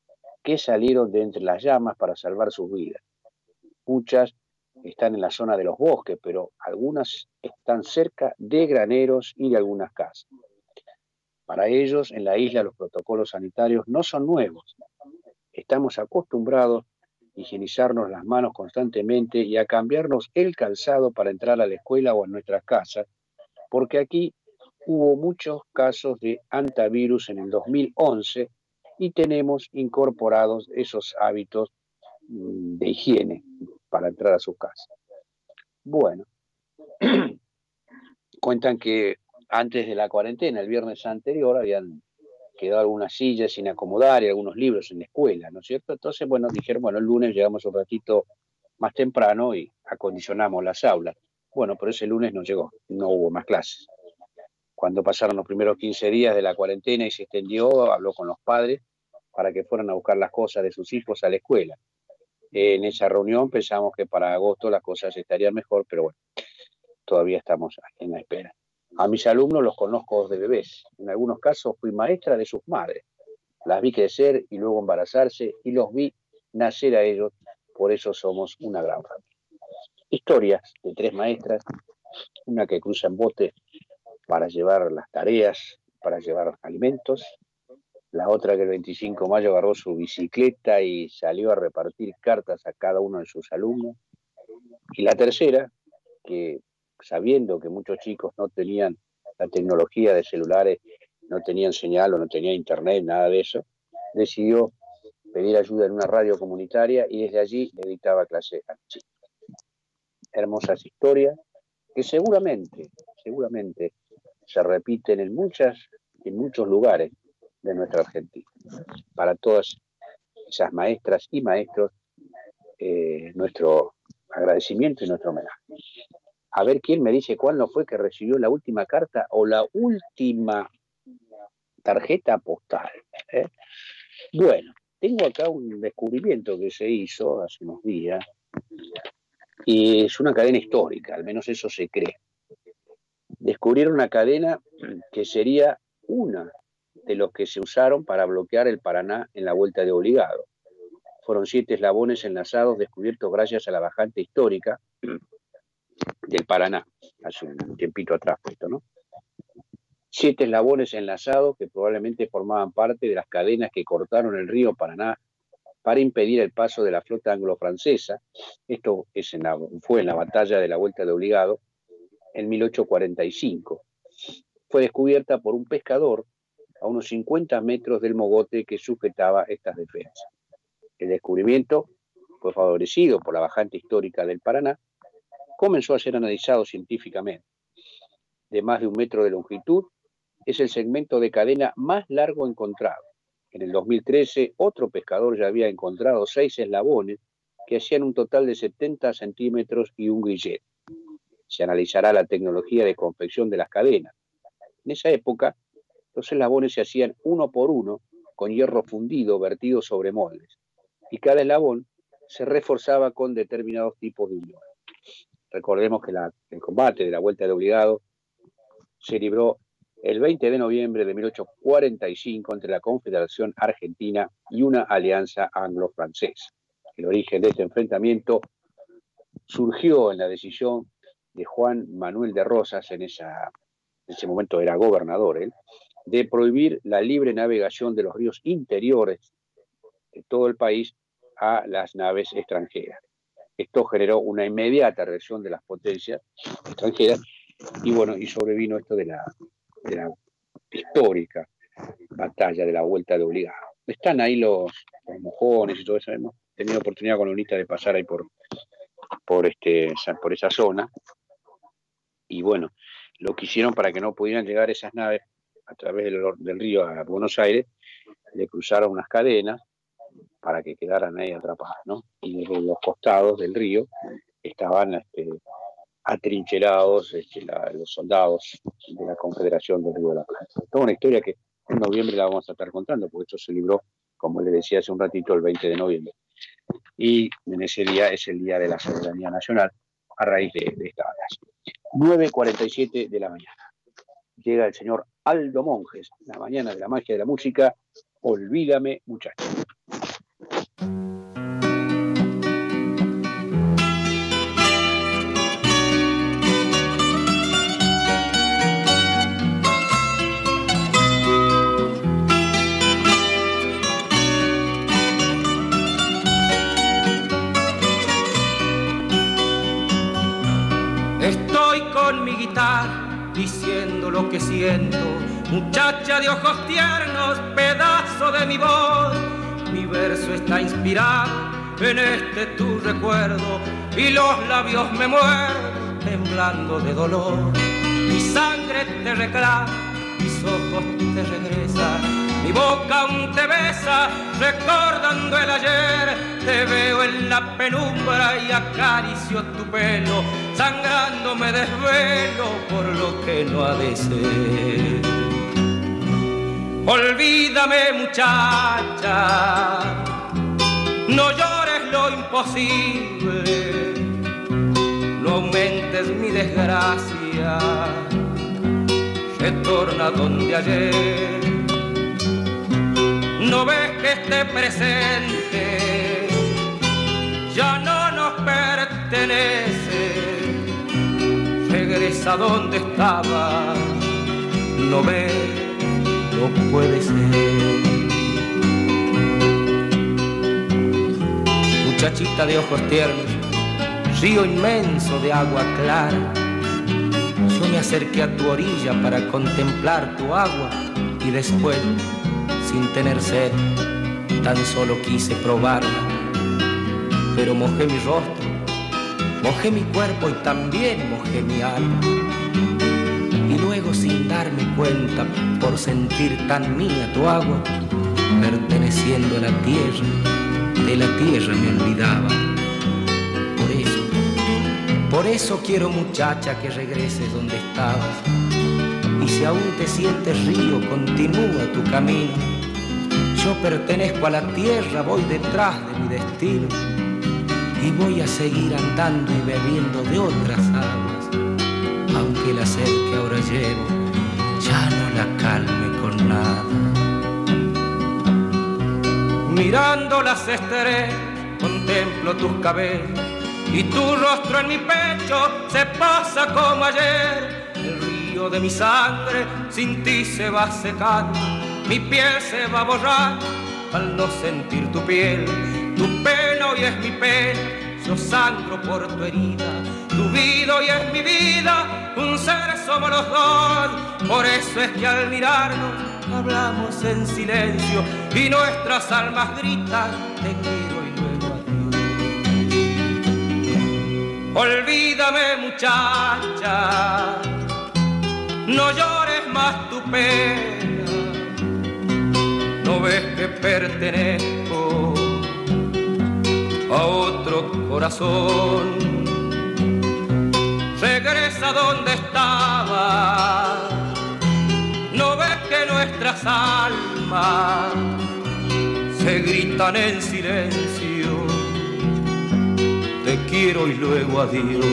que salieron de entre las llamas para salvar sus vidas. Muchas están en la zona de los bosques, pero algunas están cerca de graneros y de algunas casas. Para ellos, en la isla, los protocolos sanitarios no son nuevos. Estamos acostumbrados a higienizarnos las manos constantemente y a cambiarnos el calzado para entrar a la escuela o a nuestras casas, porque aquí hubo muchos casos de antivirus en el 2011 y tenemos incorporados esos hábitos mm, de higiene para entrar a su casa. Bueno, cuentan que antes de la cuarentena, el viernes anterior, habían quedado algunas sillas sin acomodar y algunos libros en la escuela, ¿no es cierto? Entonces, bueno, dijeron, bueno, el lunes llegamos un ratito más temprano y acondicionamos las aulas. Bueno, pero ese lunes no llegó, no hubo más clases. Cuando pasaron los primeros 15 días de la cuarentena y se extendió, habló con los padres para que fueran a buscar las cosas de sus hijos a la escuela en esa reunión pensamos que para agosto las cosas estarían mejor, pero bueno, todavía estamos en la espera. A mis alumnos los conozco de bebés. En algunos casos fui maestra de sus madres. Las vi crecer y luego embarazarse y los vi nacer a ellos. Por eso somos una gran familia. Historias de tres maestras, una que cruza en bote para llevar las tareas, para llevar alimentos, la otra que el 25 de mayo agarró su bicicleta y salió a repartir cartas a cada uno de sus alumnos. Y la tercera, que sabiendo que muchos chicos no tenían la tecnología de celulares, no tenían señal o no tenían internet, nada de eso, decidió pedir ayuda en una radio comunitaria y desde allí le dictaba clase a chicos. Hermosas historias que seguramente, seguramente se repiten en muchas, en muchos lugares de nuestra Argentina. Para todas esas maestras y maestros, eh, nuestro agradecimiento y nuestro homenaje. A ver quién me dice cuándo fue que recibió la última carta o la última tarjeta postal. ¿eh? Bueno, tengo acá un descubrimiento que se hizo hace unos días y es una cadena histórica, al menos eso se cree. Descubrieron una cadena que sería una de los que se usaron para bloquear el Paraná en la vuelta de obligado. Fueron siete eslabones enlazados descubiertos gracias a la bajante histórica del Paraná, hace un tiempito atrás, ¿no? Siete eslabones enlazados que probablemente formaban parte de las cadenas que cortaron el río Paraná para impedir el paso de la flota anglo-francesa. Esto fue en la batalla de la Vuelta de Obligado en 1845. Fue descubierta por un pescador a unos 50 metros del mogote que sujetaba estas defensas. El descubrimiento fue favorecido por la bajante histórica del Paraná, comenzó a ser analizado científicamente. De más de un metro de longitud, es el segmento de cadena más largo encontrado. En el 2013, otro pescador ya había encontrado seis eslabones que hacían un total de 70 centímetros y un grillet. Se analizará la tecnología de confección de las cadenas. En esa época, los eslabones se hacían uno por uno con hierro fundido vertido sobre moldes y cada eslabón se reforzaba con determinados tipos de unión. Recordemos que el combate de la Vuelta de Obligado se libró el 20 de noviembre de 1845 entre la Confederación Argentina y una alianza anglo-francesa. El origen de este enfrentamiento surgió en la decisión de Juan Manuel de Rosas, en, en ese momento era gobernador él, de prohibir la libre navegación de los ríos interiores de todo el país a las naves extranjeras. Esto generó una inmediata reacción de las potencias extranjeras y bueno, y sobrevino esto de la, histórica batalla de la vuelta de obligado. Están ahí los, mojones y todo eso. Hemos tenido oportunidad con Unita de pasar ahí por, por, este, por esa zona. Y bueno, lo que hicieron para que no pudieran llegar esas naves a través del, río a Buenos Aires, le cruzaron unas cadenas para que quedaran ahí atrapadas, ¿no? Y en los costados del río estaban este, atrincherados este, los soldados de la Confederación del Río de la Plata. Toda una historia que en noviembre la vamos a estar contando, porque esto se libró, como le decía hace un ratito, el 20 de noviembre. Y en ese día es el Día de la Soberanía Nacional a raíz de, de esta. 9.47 de la mañana llega el señor Aldo Monjes, la mañana de la magia de la música, Olvídame muchacho. Que siento. Muchacha de ojos tiernos, pedazo de mi voz, mi verso está inspirado en este tu recuerdo y los labios me muerden temblando de dolor. Mi sangre te reclama, mis ojos te regresan mi boca aún te besa, recordando el ayer. Te veo en la penumbra y acaricio tu pelo, sangrando me desvelo por lo que no ha de ser. Olvídame muchacha, no llores lo imposible, no aumentes mi desgracia, retorna donde ayer no ves que este presente ya no nos pertenece. Regresa donde estaba, no ves, no puede ser. Muchachita de ojos tiernos, río inmenso de agua clara. Yo me acerqué a tu orilla para contemplar tu agua y después sin tener sed, tan solo quise probarla. Pero mojé mi rostro, mojé mi cuerpo y también mojé mi alma. Y luego sin darme cuenta, por sentir tan mía tu agua, perteneciendo a la tierra, de la tierra me olvidaba. Por eso, por eso quiero muchacha que regreses donde estabas. Y si aún te sientes río, continúa tu camino yo pertenezco a la tierra, voy detrás de mi destino y voy a seguir andando y bebiendo de otras aguas, aunque la sed que ahora llevo ya no la calme con nada. Mirando las contemplo tus cabellos y tu rostro en mi pecho se pasa como ayer. El río de mi sangre sin ti se va secando mi piel se va a borrar al no sentir tu piel Tu pena hoy es mi pena, yo sangro por tu herida. Tu vida hoy es mi vida, un ser somos los dos. Por eso es que al mirarnos hablamos en silencio y nuestras almas gritan, te quiero y luego adiós. Olvídame muchacha, no llores más tu pena, ves que pertenezco a otro corazón. Regresa donde estaba, no ves que nuestras almas se gritan en silencio. Te quiero y luego adiós.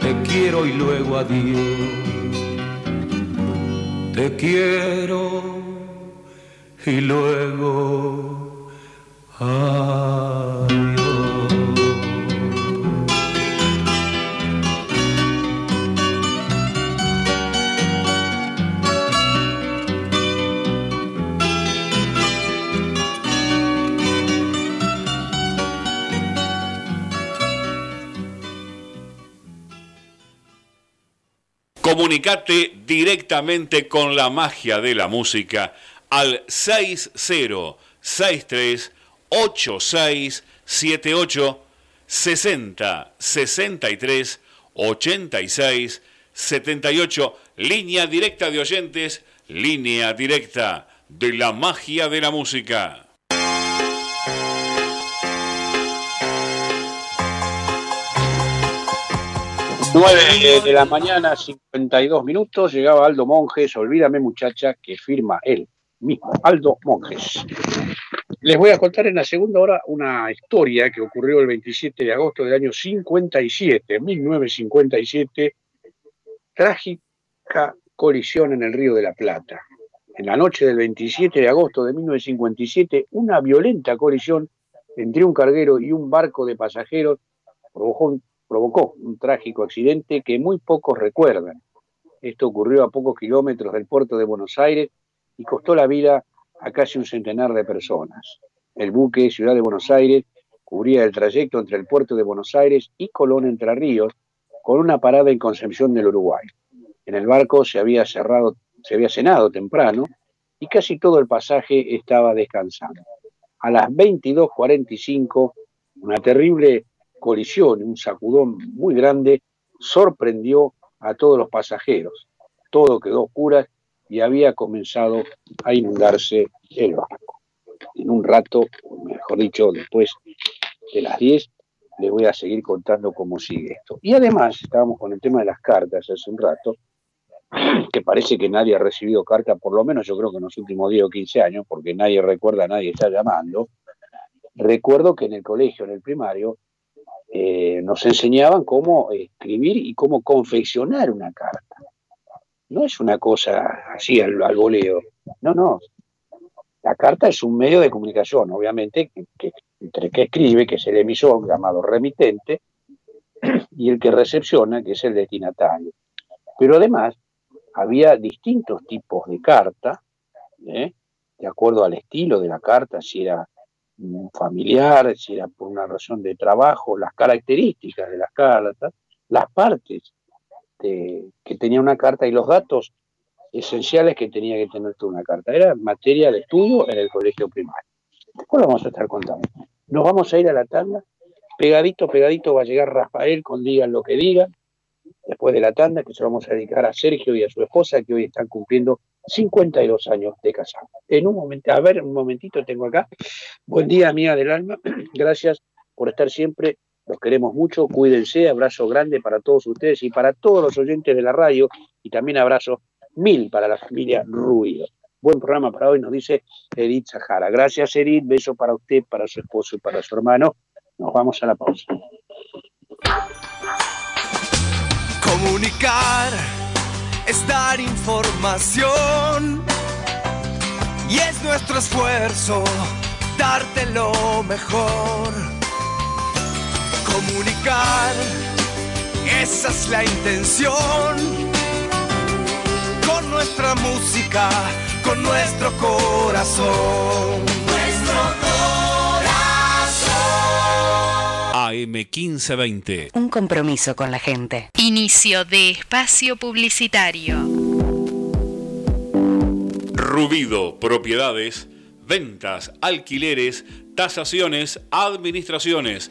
Te quiero y luego adiós. Te quiero y luego Comunicate directamente con la magia de la música al 6063 8678 60 63 86 78 línea directa de oyentes, línea directa de la magia de la música. 9 de la mañana, 52 minutos, llegaba Aldo Monjes, olvídame muchacha, que firma él mismo, Aldo Monjes. Les voy a contar en la segunda hora una historia que ocurrió el 27 de agosto del año 57, 1957, trágica colisión en el Río de la Plata. En la noche del 27 de agosto de 1957, una violenta colisión entre un carguero y un barco de pasajeros provocó un, provocó un trágico accidente que muy pocos recuerdan. Esto ocurrió a pocos kilómetros del puerto de Buenos Aires y costó la vida a casi un centenar de personas. El buque Ciudad de Buenos Aires cubría el trayecto entre el puerto de Buenos Aires y Colón Entre Ríos, con una parada en Concepción del Uruguay. En el barco se había cerrado, se había cenado temprano y casi todo el pasaje estaba descansando. A las 22:45, una terrible colisión, un sacudón muy grande, sorprendió a todos los pasajeros. Todo quedó oscuro y había comenzado a inundarse el barco. En un rato, mejor dicho, después de las 10, les voy a seguir contando cómo sigue esto. Y además, estábamos con el tema de las cartas hace un rato, que parece que nadie ha recibido carta, por lo menos yo creo que en los últimos 10 o 15 años, porque nadie recuerda, nadie está llamando. Recuerdo que en el colegio, en el primario, eh, nos enseñaban cómo escribir y cómo confeccionar una carta no es una cosa así al, voleo. No, no. La carta es un medio de comunicación, obviamente, que, entre el que escribe, que es el emisor llamado remitente, y el que recepciona, que es el destinatario. Pero además, había distintos tipos de carta, ¿eh? de acuerdo al estilo de la carta, si era familiar, si era por una razón de trabajo, las características de las cartas, las partes este, que tenía una carta y los datos esenciales que tenía que tener toda una carta. Era materia de estudio en el colegio primario. Después lo vamos a estar contando. Nos vamos a ir a la tanda. Pegadito, pegadito va a llegar Rafael con digan lo que digan. Después de la tanda, que se lo vamos a dedicar a Sergio y a su esposa, que hoy están cumpliendo 52 años de casado. En un momento, a ver, un momentito tengo acá. Buen día, amiga del alma. Gracias por estar siempre los queremos mucho, cuídense, abrazo grande para todos ustedes y para todos los oyentes de la radio y también abrazo mil para la familia Ruido. Buen programa para hoy, nos dice Edith Sahara. Gracias Edith, beso para usted, para su esposo y para su hermano. Nos vamos a la pausa. Comunicar es dar información y es nuestro esfuerzo darte lo mejor comunicar, esa es la intención. Con nuestra música, con nuestro corazón. Nuestro corazón. AM1520. Un compromiso con la gente. Inicio de espacio publicitario. Rubido, propiedades, ventas, alquileres, tasaciones, administraciones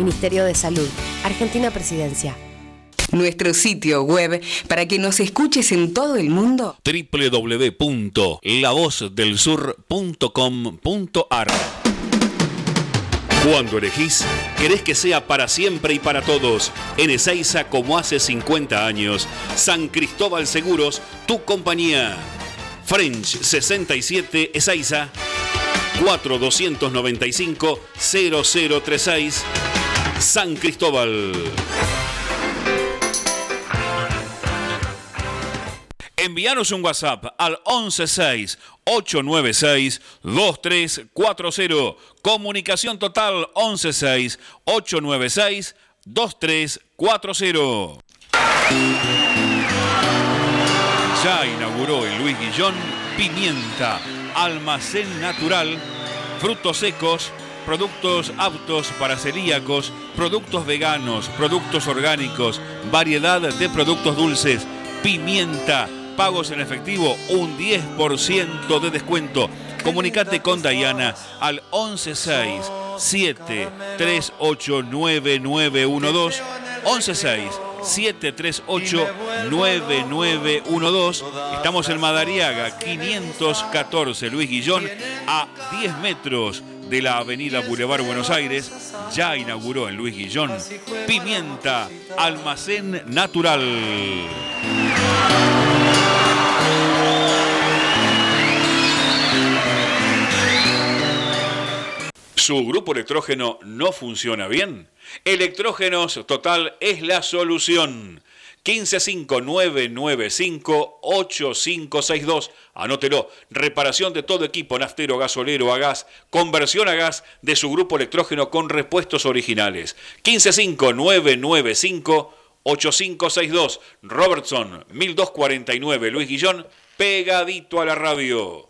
Ministerio de Salud, Argentina Presidencia. Nuestro sitio web para que nos escuches en todo el mundo. www.lavozdelsur.com.ar Cuando elegís, querés que sea para siempre y para todos. En Ezeiza, como hace 50 años. San Cristóbal Seguros, tu compañía. French 67 Ezeiza 4295 0036 San Cristóbal. Envíanos un WhatsApp al 116 896 2340. Comunicación total 116 896 2340. Ya inauguró en Luis Guillón Pimienta, almacén natural, frutos secos, productos aptos para celíacos, productos veganos, productos orgánicos, variedad de productos dulces, pimienta, pagos en efectivo, un 10% de descuento. Comunicate con Dayana al 116 7389912 116 738-9912. Estamos en Madariaga, 514 Luis Guillón, a 10 metros de la avenida Boulevard Buenos Aires. Ya inauguró en Luis Guillón Pimienta, almacén natural. ¿Su grupo electrógeno no funciona bien? Electrógenos Total es la solución. 1559958562. Anótelo. Reparación de todo equipo naftero, gasolero, a gas, conversión a gas de su grupo electrógeno con repuestos originales. 1559958562. Robertson 1249 Luis Guillón, pegadito a la radio.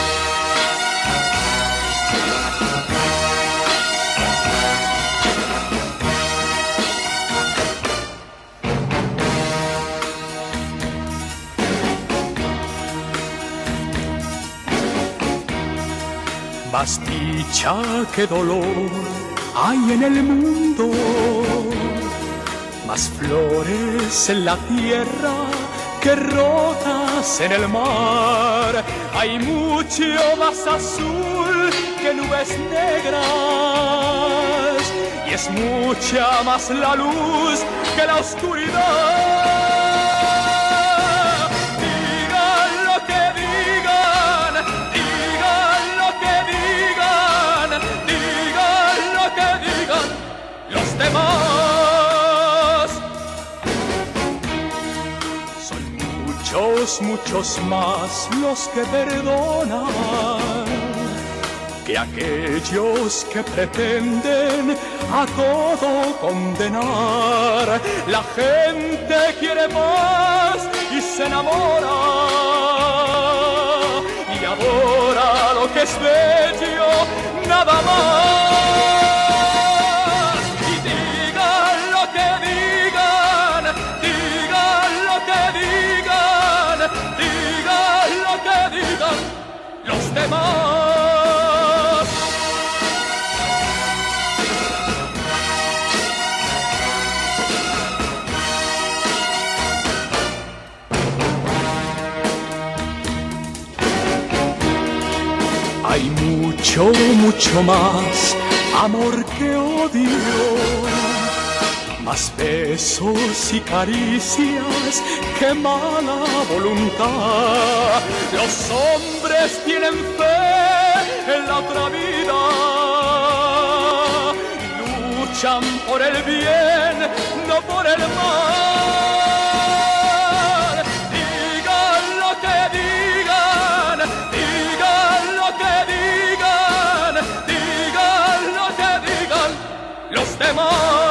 Más dicha que dolor hay en el mundo, más flores en la tierra que rotas en el mar. Hay mucho más azul que nubes negras y es mucha más la luz que la oscuridad. Muchos, más los que perdonan que aquellos que pretenden a todo condenar. La gente quiere más y se enamora y adora lo que es bello, nada más. Hay mucho, mucho más amor que odio, más besos y caricias que mala voluntad. Los hombres tienen fe en la otra vida, luchan por el bien, no por el mal. demás.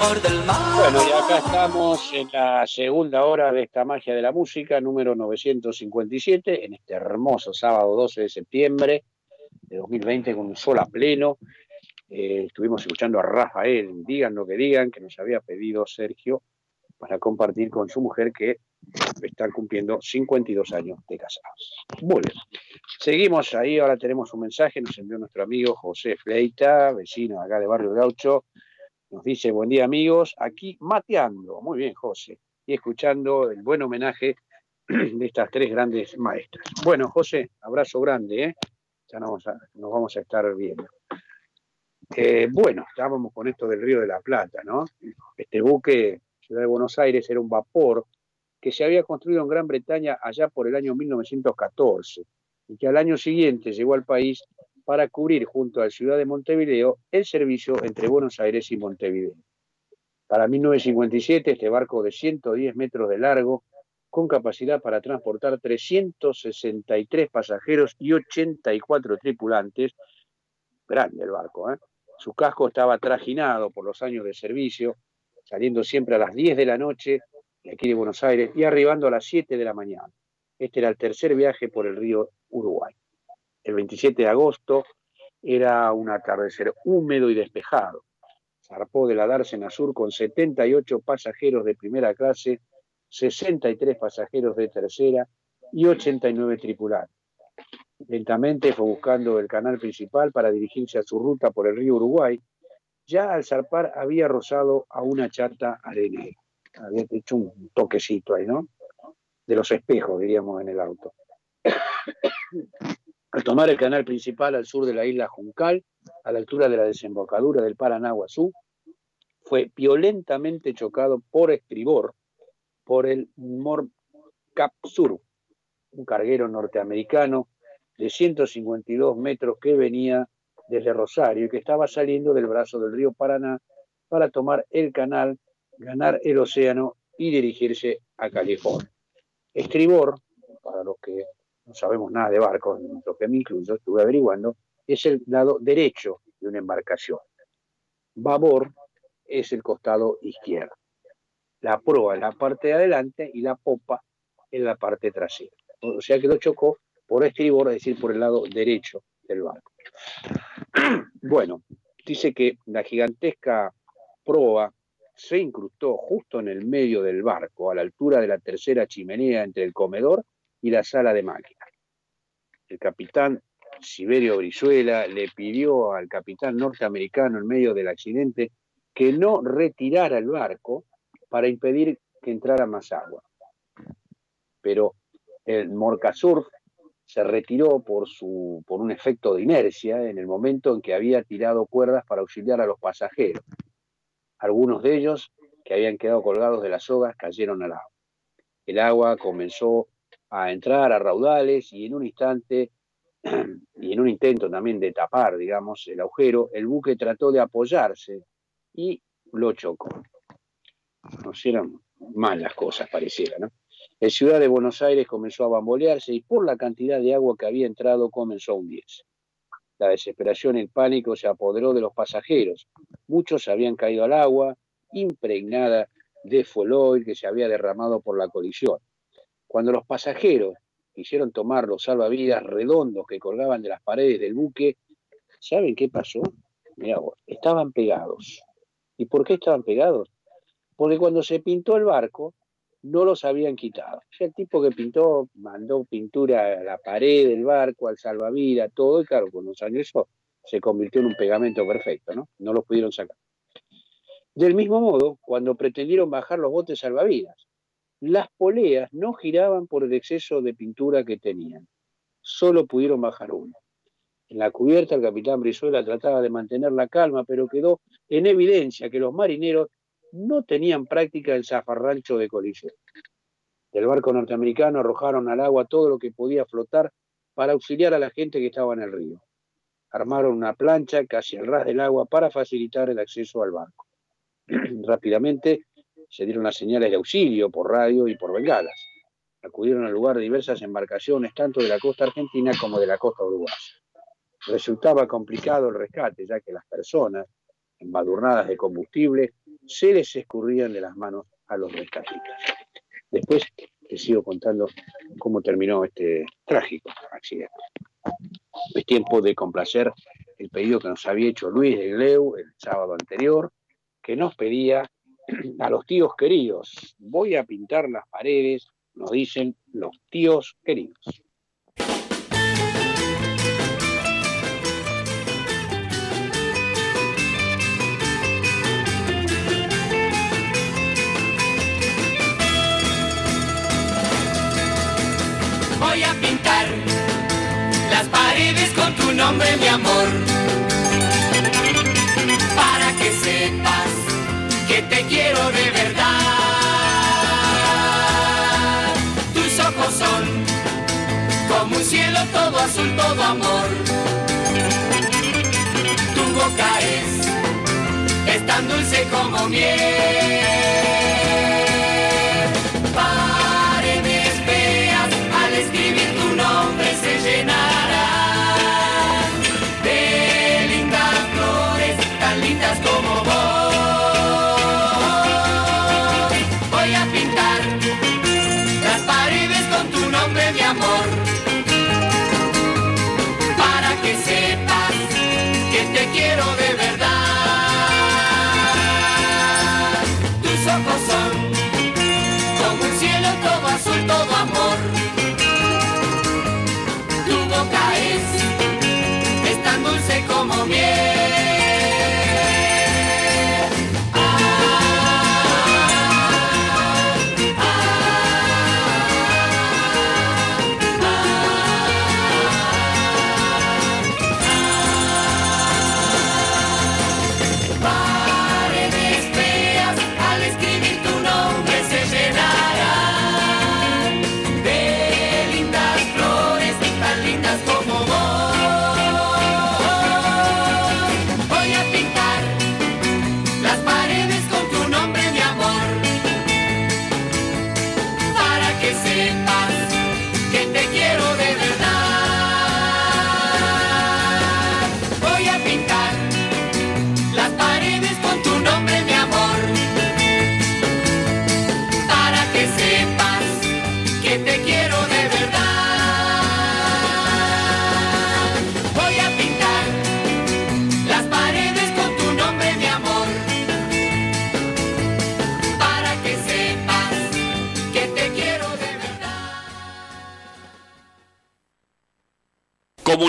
Bueno, y acá estamos en la segunda hora de esta magia de la música, número 957, en este hermoso sábado 12 de septiembre de 2020 con un sol a pleno. Eh, estuvimos escuchando a Rafael, digan lo que digan, que nos había pedido Sergio para compartir con su mujer que están cumpliendo 52 años de casados. Muy bien. Seguimos ahí, ahora tenemos un mensaje, nos envió nuestro amigo José Fleita, vecino acá de Barrio Gaucho. Nos dice, buen día amigos, aquí mateando. Muy bien, José. Y escuchando el buen homenaje de estas tres grandes maestras. Bueno, José, abrazo grande, ¿eh? ya nos vamos a, estar viendo. Eh, bueno, estábamos con esto del Río de la Plata, ¿no? Este buque, Ciudad de Buenos Aires, era un vapor que se había construido en Gran Bretaña allá por el año 1914 y que al año siguiente llegó al país para cubrir junto a la ciudad de Montevideo el servicio entre Buenos Aires y Montevideo. Para 1957, este barco de 110 metros de largo con capacidad para transportar 363 pasajeros y 84 tripulantes. Grande el barco, ¿eh? Su casco estaba trajinado por los años de servicio, saliendo siempre a las 10 de la noche de aquí de Buenos Aires y arribando a las 7 de la mañana. Este era el tercer viaje por el río Uruguay. El 27 de agosto era un atardecer húmedo y despejado. Zarpó de la Dársena Sur con 78 pasajeros de primera clase 63 pasajeros de tercera y 89 tripulantes. Lentamente fue buscando el canal principal para dirigirse a su ruta por el río Uruguay. Ya al zarpar había rozado a una chata arenera. Había hecho un toquecito ahí, ¿no? De los espejos, diríamos, en el auto. Al tomar el canal principal al sur de la isla Juncal, a la altura de la desembocadura del Paraná Guazú, fue violentamente chocado por estribor por el Sur, un carguero norteamericano de 152 metros que venía desde Rosario y que estaba saliendo del brazo del río Paraná para tomar el canal, ganar el océano y dirigirse a California. Estribor, para los que no sabemos nada de barcos, lo que me incluyo, estuve averiguando, es el lado derecho de una embarcación. Babor es el costado izquierdo la proa en la parte de adelante y la popa en la parte trasera. O sea que lo chocó por estribor, es decir, por el lado derecho del barco. Bueno, dice que la gigantesca proa se incrustó justo en el medio del barco, a la altura de la tercera chimenea entre el comedor y la sala de máquinas. El capitán Siberio Brizuela le pidió al capitán norteamericano en medio del accidente que no retirara el barco para impedir que entrara más agua. Pero el Morcasurf se retiró por, su, por un efecto de inercia en el momento en que había tirado cuerdas para auxiliar a los pasajeros. Algunos de ellos, que habían quedado colgados de las sogas, cayeron al agua. El agua comenzó a entrar a raudales y en un instante y en un intento también de tapar, digamos, el agujero, el buque trató de apoyarse y lo chocó. No eran mal las cosas, pareciera, ¿no? La ciudad de Buenos Aires comenzó a bambolearse y por la cantidad de agua que había entrado comenzó a hundirse. La desesperación y el pánico se apoderó de los pasajeros. Muchos habían caído al agua, impregnada de foloil que se había derramado por la colisión. Cuando los pasajeros quisieron tomar los salvavidas redondos que colgaban de las paredes del buque, ¿saben qué pasó? Mirá estaban pegados. ¿Y por qué estaban pegados? Porque cuando se pintó el barco, no los habían quitado. El tipo que pintó, mandó pintura a la pared del barco, al salvavidas, todo, y claro, con los años eso se convirtió en un pegamento perfecto, ¿no? No los pudieron sacar. Del mismo modo, cuando pretendieron bajar los botes salvavidas, las poleas no giraban por el exceso de pintura que tenían. Solo pudieron bajar uno. En la cubierta el capitán Brizuela trataba de mantener la calma, pero quedó en evidencia que los marineros no tenían práctica el zafarrancho de colisión. Del barco norteamericano arrojaron al agua todo lo que podía flotar para auxiliar a la gente que estaba en el río. Armaron una plancha casi al ras del agua para facilitar el acceso al barco. Rápidamente se dieron las señales de auxilio por radio y por bengalas. Acudieron al lugar diversas embarcaciones, tanto de la costa argentina como de la costa uruguaya. Resultaba complicado el rescate, ya que las personas, embadurnadas de combustible, se les escurrían de las manos a los rescatistas. Después les sigo contando cómo terminó este trágico accidente. Es tiempo de complacer el pedido que nos había hecho Luis de Gleu el sábado anterior, que nos pedía a los tíos queridos. Voy a pintar las paredes, nos dicen los tíos queridos. Voy a pintar las paredes con tu nombre, mi amor, todo azul, todo amor. Tu boca es, es tan dulce como miel.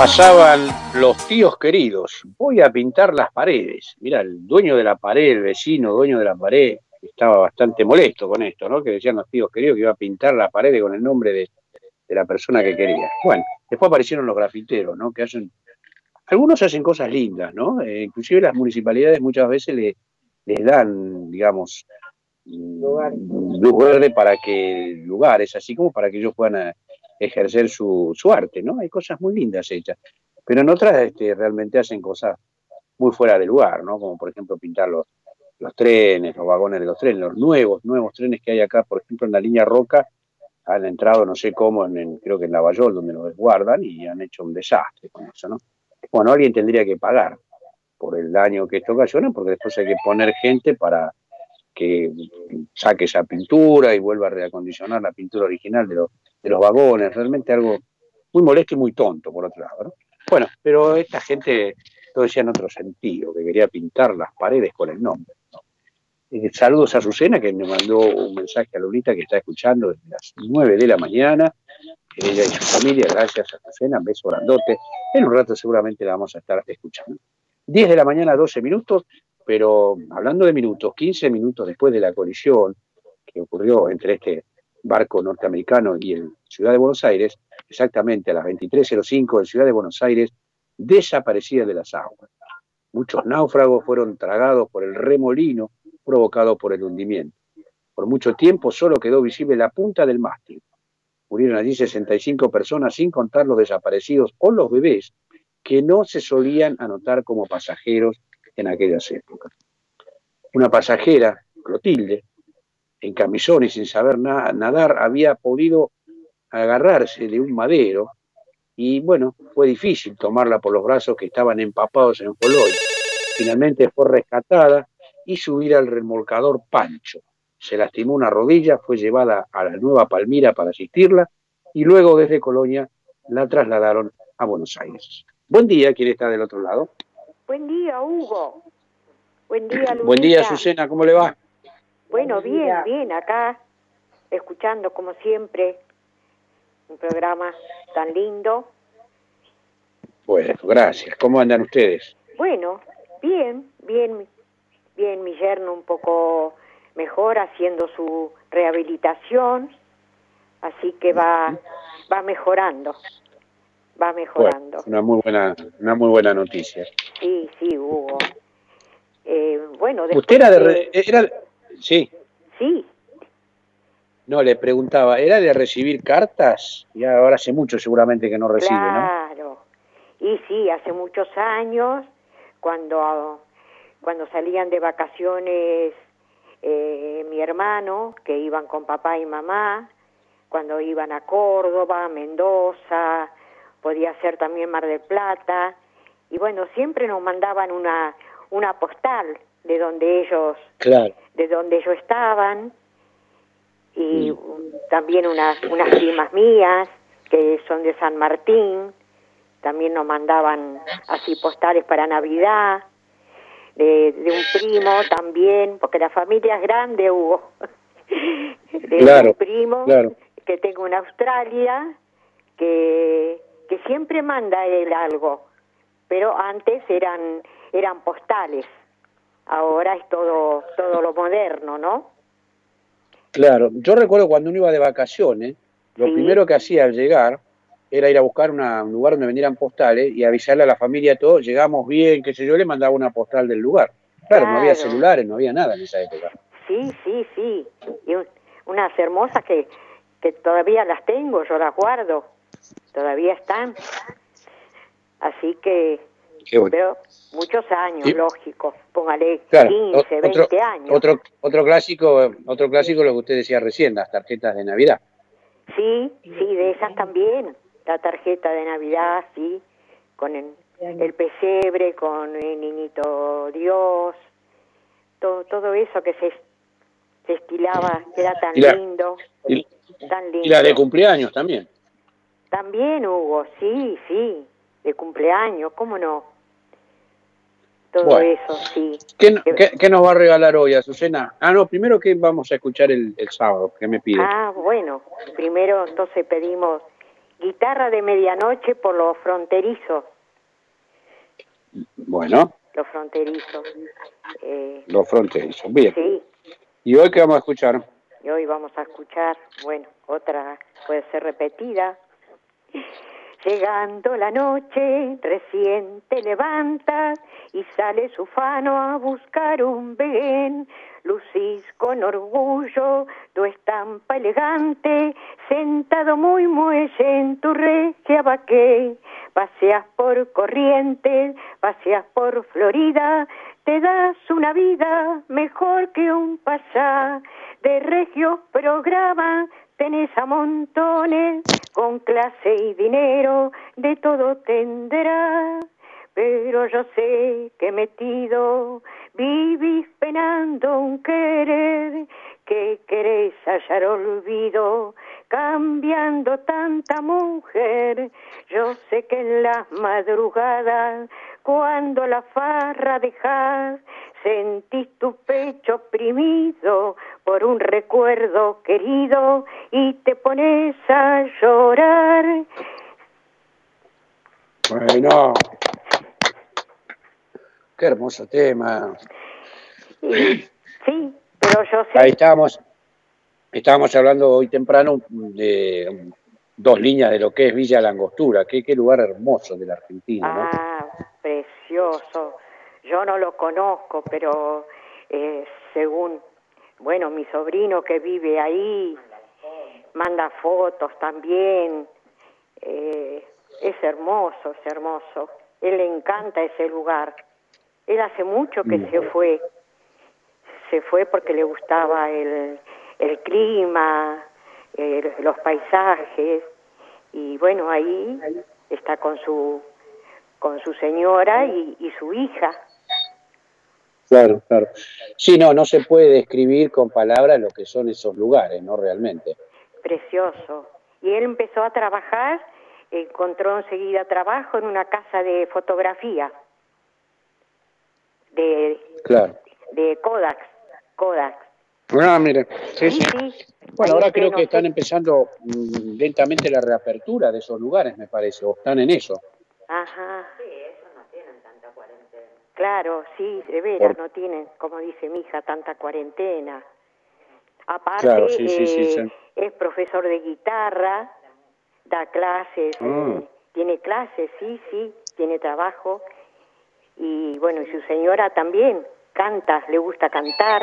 Pasaban los tíos queridos. Voy a pintar las paredes. Mira, el dueño de la pared, el vecino, dueño de la pared, estaba bastante molesto con esto, ¿no? Que decían los tíos queridos que iba a pintar la pared con el nombre de, la persona que quería. Bueno, después aparecieron los grafiteros, ¿no? Que hacen, algunos hacen cosas lindas, ¿no? Eh, inclusive las municipalidades muchas veces le, les dan, digamos, luz verde para que lugares, así como para que ellos puedan ejercer su, su, arte, ¿no? Hay cosas muy lindas hechas, pero en otras este, realmente hacen cosas muy fuera de lugar, ¿no? Como por ejemplo pintar los, los trenes, los vagones de los trenes, los nuevos, nuevos trenes que hay acá, por ejemplo, en la línea Roca, han entrado, no sé cómo, en, creo que en Lavallol, donde los desguardan, y han hecho un desastre con eso, ¿no? Bueno, alguien tendría que pagar por el daño que esto ocasiona, porque después hay que poner gente para que saque esa pintura y vuelva a reacondicionar la pintura original de los, de los vagones, realmente algo muy molesto y muy tonto, por otro lado, ¿no? Bueno, pero esta gente lo decía en otro sentido, que quería pintar las paredes con el nombre. Eh, saludos a Susana, que me mandó un mensaje a Lolita que está escuchando desde las 9 de la mañana. Ella y su familia, gracias a Susana, beso grandote. En un rato seguramente la vamos a estar escuchando. 10 de la mañana, 12 minutos, pero hablando de minutos, 15 minutos después de la colisión que ocurrió entre este barco norteamericano y el Ciudad de Buenos Aires, exactamente a las 23.05 en Ciudad de Buenos Aires, desaparecida de las aguas. Muchos náufragos fueron tragados por el remolino provocado por el hundimiento. Por mucho tiempo solo quedó visible la punta del mástil. Murieron allí 65 personas, sin contar los desaparecidos o los bebés, que no se solían anotar como pasajeros en aquellas épocas. Una pasajera, Clotilde, en camisón y sin saber nadar, había podido agarrarse de un madero y bueno, fue difícil tomarla por los brazos que estaban empapados en Poloy. Finalmente fue rescatada y subir al remolcador Pancho. Se lastimó una rodilla, fue llevada a la Nueva Palmira para asistirla y luego desde Colonia la trasladaron a Buenos Aires. Buen día, ¿quién está del otro lado? Buen día, Hugo. Buen día, Luisa. Buen día, Susana, ¿cómo le va? Bueno, bien, bien, acá, escuchando como siempre un programa tan lindo. Bueno, gracias. ¿Cómo andan ustedes? Bueno, bien, bien, bien, mi yerno un poco mejor haciendo su rehabilitación, así que va, va mejorando, va mejorando. una muy buena, una muy buena noticia. Sí, sí, Hugo. Eh, bueno, usted era de, era, sí. Sí. No, le preguntaba, ¿era de recibir cartas? Y ahora hace mucho seguramente que no recibe, ¿no? Claro. Y sí, hace muchos años, cuando cuando salían de vacaciones eh, mi hermano, que iban con papá y mamá, cuando iban a Córdoba, Mendoza, podía ser también Mar del Plata, y bueno, siempre nos mandaban una, una postal de donde ellos, de donde ellos estaban, y mm. también unas, unas primas mías que son de San Martín, también nos mandaban así postales para Navidad, de, un primo también, porque la familia es grande, Hugo. de un primo que tengo en Australia, que, que siempre manda él algo, pero antes eran, eran postales, ahora es todo, todo lo moderno, ¿no? Claro, yo recuerdo cuando uno iba de vacaciones, lo primero que hacía al llegar era ir a buscar un lugar donde vendieran postales y avisarle a la familia todo, llegamos bien, qué sé yo, le mandaba una postal del lugar. Claro, no había celulares, no había nada en esa época. Sí, sí, sí. Y unas hermosas que, que todavía las tengo, yo las guardo. Todavía están. Así que, pero muchos años, lógico. Póngale 15, 20 años. Otro, otro clásico, otro clásico lo que usted decía recién, las tarjetas de Navidad. Sí, sí, de esas también la tarjeta de Navidad, sí, con el, el pesebre, con el niñito Dios, todo, todo eso que se, se estilaba, que era tan lindo, tan lindo. Y la de cumpleaños también. También Hugo, sí, sí, de cumpleaños, ¿cómo no? Todo eso, sí. ¿Qué, ¿qué, nos va a regalar hoy, Azucena? Ah, no, primero que vamos a escuchar el, el sábado, ¿qué me pide? Ah, bueno, primero entonces pedimos guitarra de medianoche por los fronterizos. Bueno. Los fronterizos. Eh, los fronterizos, bien. Sí. ¿Y hoy qué vamos a escuchar? Y hoy vamos a escuchar, bueno, otra puede ser repetida. Llegando la noche, recién te levantas y sales ufano a buscar un bien. Lucís con orgullo tu estampa elegante, sentado muy muelle en tu regia vaqué. Paseas por Corrientes, paseas por Florida, te das una vida mejor que un pasá. De regios programas tenés a montones, con clase y dinero de todo tendrás. Pero yo sé que metido vivís penando un querer, que querés hallar olvido, cambiando tanta mujer. Yo sé que en las madrugadas, cuando la farra dejas, sentís tu pecho oprimido por un recuerdo querido y te pones a llorar. Bueno, qué hermoso tema. Sí, pero yo sé. Ahí estábamos, estábamos hablando hoy temprano de dos líneas de lo que es Villa Langostura. Qué, qué lugar hermoso de la Argentina, ¿no? Ah, precioso yo no lo conozco, pero eh, según, bueno, mi sobrino que vive ahí, manda fotos también, eh, es hermoso, es hermoso, él le encanta ese lugar, él hace mucho que se fue, se fue porque le gustaba el, el clima, los paisajes, y bueno, ahí está con su con su señora y, y su hija. Claro, claro. Sí, no, no se puede describir con palabras lo que son esos lugares, ¿no? Realmente. Precioso. Y él empezó a trabajar, encontró enseguida trabajo en una casa de fotografía. De, claro. de Kodak. Kodak. Ah, mire, sí, sí. Bueno, ahora creo que están empezando mm, lentamente la reapertura de esos lugares, me parece, o están en eso. Ajá. Claro, sí, de veras, no tienen, como dice mi hija, tanta cuarentena. Aparte, eh, es profesor de guitarra, da clases, ah. eh, tiene clases, sí, sí, tiene trabajo. Y bueno, y su señora también canta, le gusta cantar,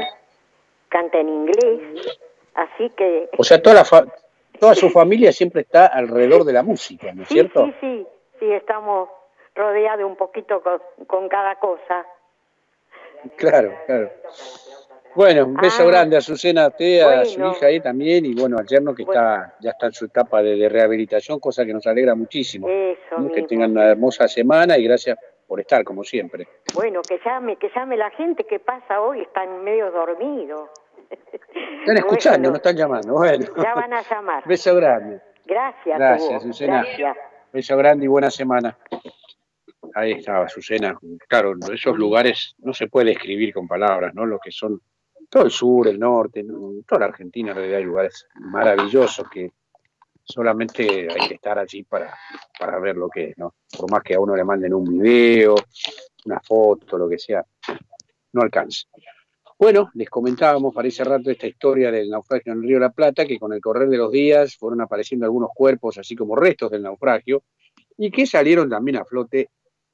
canta en inglés, así que... O sea, toda, la toda su familia siempre está alrededor de la música, ¿no es cierto? Sí, sí, sí, estamos rodeado un poquito con, cada cosa. Claro, claro. Bueno, un beso ah, grande a Susana, a usted, a su hija ahí también, y bueno, al yerno que está ya está en su etapa de, rehabilitación, cosa que nos alegra muchísimo. que tengan una hermosa semana y gracias por estar, como siempre. Bueno, que llame, que llame la gente que pasa hoy, están medio dormidos. Están escuchando, no están llamando. Bueno. Ya van a llamar. Beso grande. Gracias. Gracias, Susana. Beso grande y buena semana. Ahí estaba Azucena. Claro, esos lugares no se puede escribir con palabras, ¿no? Lo que son todo el sur, el norte, toda la Argentina en realidad hay lugares maravillosos que solamente hay que estar allí para, para ver lo que es, ¿no? Por más que a uno le manden un video, una foto, lo que sea, no alcanza. Bueno, les comentábamos para ese rato esta historia del naufragio en el río La Plata, que con el correr de los días fueron apareciendo algunos cuerpos, así como restos del naufragio, y que salieron también a flote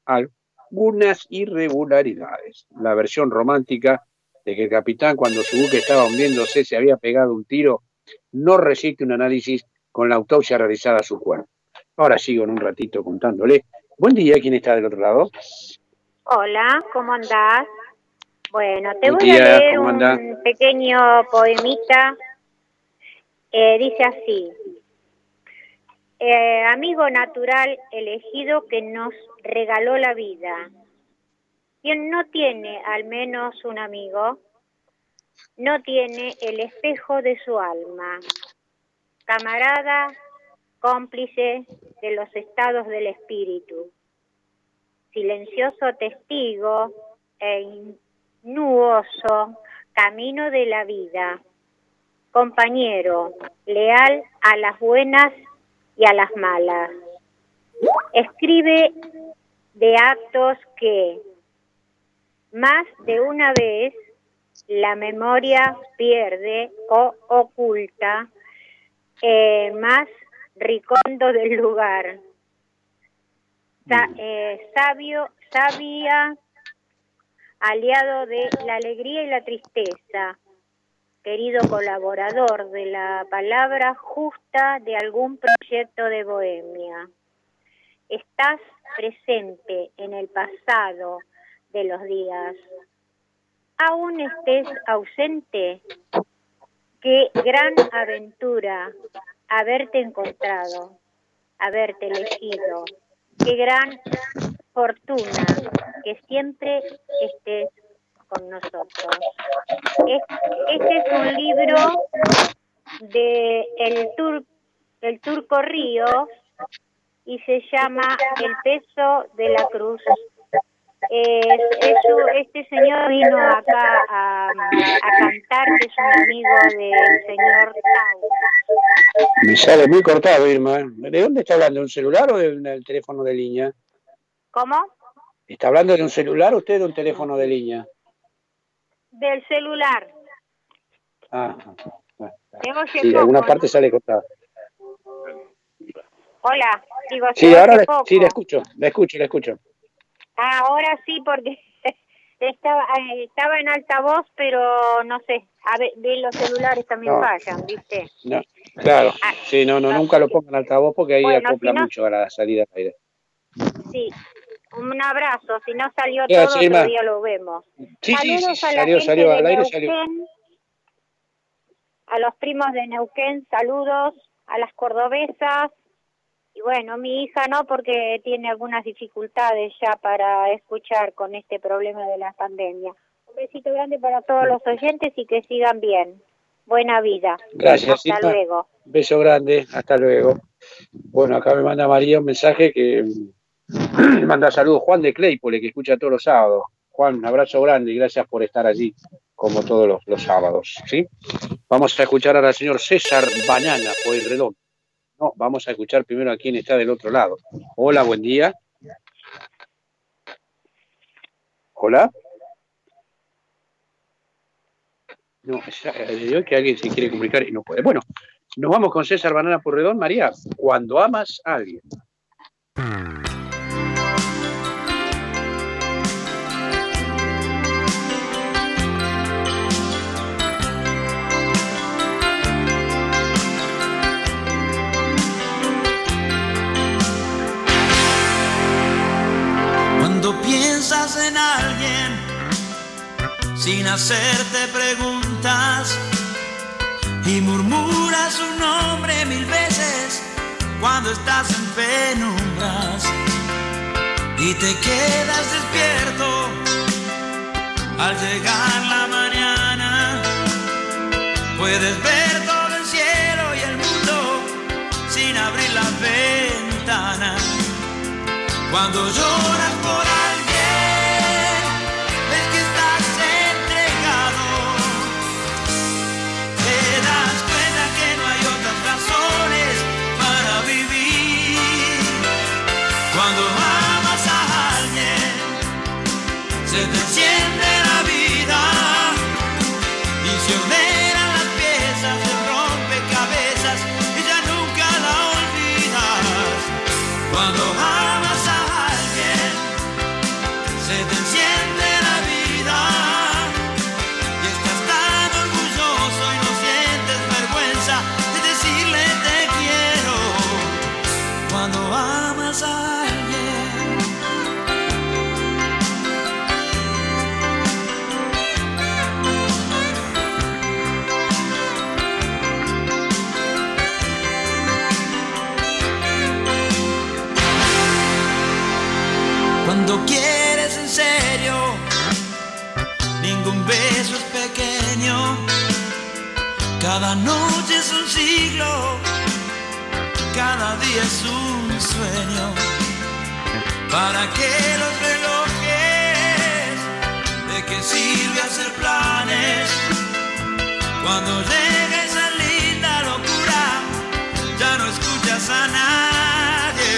algunas irregularidades. La versión romántica de que el capitán, cuando su buque estaba hundiéndose, se había pegado un tiro, no resiste un análisis con la autopsia realizada a su cuerpo. Ahora sigo en un ratito contándole. Buen día, ¿quién está del otro lado? Hola, ¿cómo andás? Bueno, te voy a leer un pequeño poemita. Eh, dice así. Eh, amigo natural elegido que nos regaló la vida. Quien no tiene al menos un amigo, no tiene el espejo de su alma. Camarada, cómplice de los estados del espíritu. Silencioso testigo e nuoso camino de la vida. Compañero, leal a las buenas y a las malas. Escribe de actos que más de una vez la memoria pierde o oculta eh, más ricondo del lugar. Eh, sabio, sabia, aliado de la alegría y la tristeza, querido colaborador de la palabra justa de algún proyecto de Bohemia. Estás presente en el pasado de los días. Aún estés ausente, qué gran aventura haberte encontrado, haberte elegido. Qué gran fortuna que siempre estés con nosotros. Este es un libro de el, tur, el turco Ríos y se llama El peso de la cruz. este señor vino acá a, a, cantar, que es un amigo del señor Tau. Me sale muy cortado, Irma. ¿De dónde está hablando? ¿De un celular o del teléfono de línea? ¿Cómo? ¿Está hablando de un celular o usted de un teléfono de línea? Del celular. Ah, sí, de alguna parte sale cortada. Hola, digo, sí, ahora le, sí, le escucho, le escucho, le escucho. Ah, ahora sí, porque estaba, eh, estaba en altavoz, pero no sé, a ver, los celulares también fallan, ¿viste? No, claro, ah, sí, no, no, nunca lo pongan en altavoz porque ahí acopla mucho a la salida del aire. Sí, un abrazo. Si no salió todo, otro día lo vemos. Sí, sí, sí, salió, salió al aire, salió. A los primos de Neuquén, saludos. A las cordobesas. Y bueno, mi hija no, porque tiene algunas dificultades ya para escuchar con este problema de la pandemia. Un besito grande para todos los oyentes y que sigan bien. Buena vida. Gracias. Hasta luego. Beso grande. Hasta luego. Bueno, acá me manda María un mensaje que manda saludos Juan de Claypole, que escucha todos los sábados. Juan, un abrazo grande y gracias por estar allí, como todos los, sábados. ¿sí? Vamos a escuchar ahora al señor César Banana, por el redondo. No, vamos a escuchar primero a quien está del otro lado. Hola, buen día. Hola. No, es de que alguien se quiere comunicar y no puede. Bueno, nos vamos con César Banana Porredón. María, cuando amas a alguien. Sin hacerte preguntas. Y murmuras su nombre mil veces cuando estás en penumbras. Y te quedas despierto al llegar la mañana. Puedes ver todo el cielo y el mundo sin abrir la ventana cuando lloras por Cada noche es un siglo, cada día es un sueño. ¿Para qué los relojes? ¿De qué sirve hacer planes? Cuando llega esa linda locura, ya no escuchas a nadie.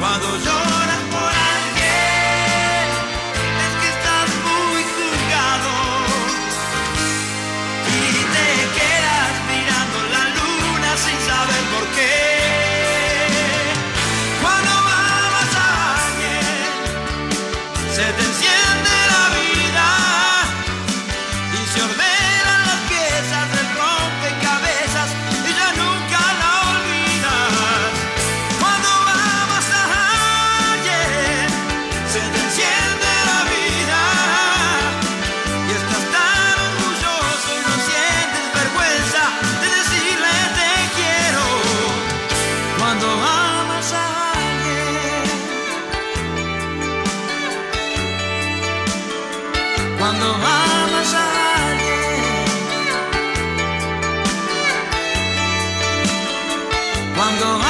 Cuando lloras amas a alguien, cuando amas a alguien, cuando amas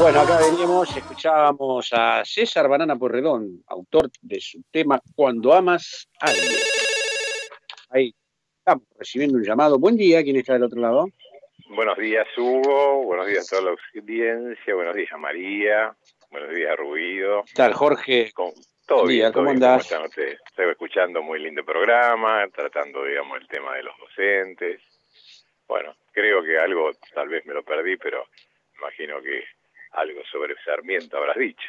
Bueno, acá veníamos, escuchábamos a César Banana Porredón, autor de su tema Cuando amas a alguien. Ahí estamos recibiendo un llamado. Buen día, ¿quién está del otro lado? Buenos días, Hugo. Buenos días a toda la audiencia. Buenos días, María. Buenos días, Ruido. ¿Qué tal, Jorge? Con- todo Buen día, bien, todo ¿cómo bien. andás? están ustedes? Estoy escuchando muy lindo programa, tratando, digamos, el tema de los docentes. Bueno, creo que algo, tal vez me lo perdí, pero imagino que algo sobre Sarmiento habrás dicho.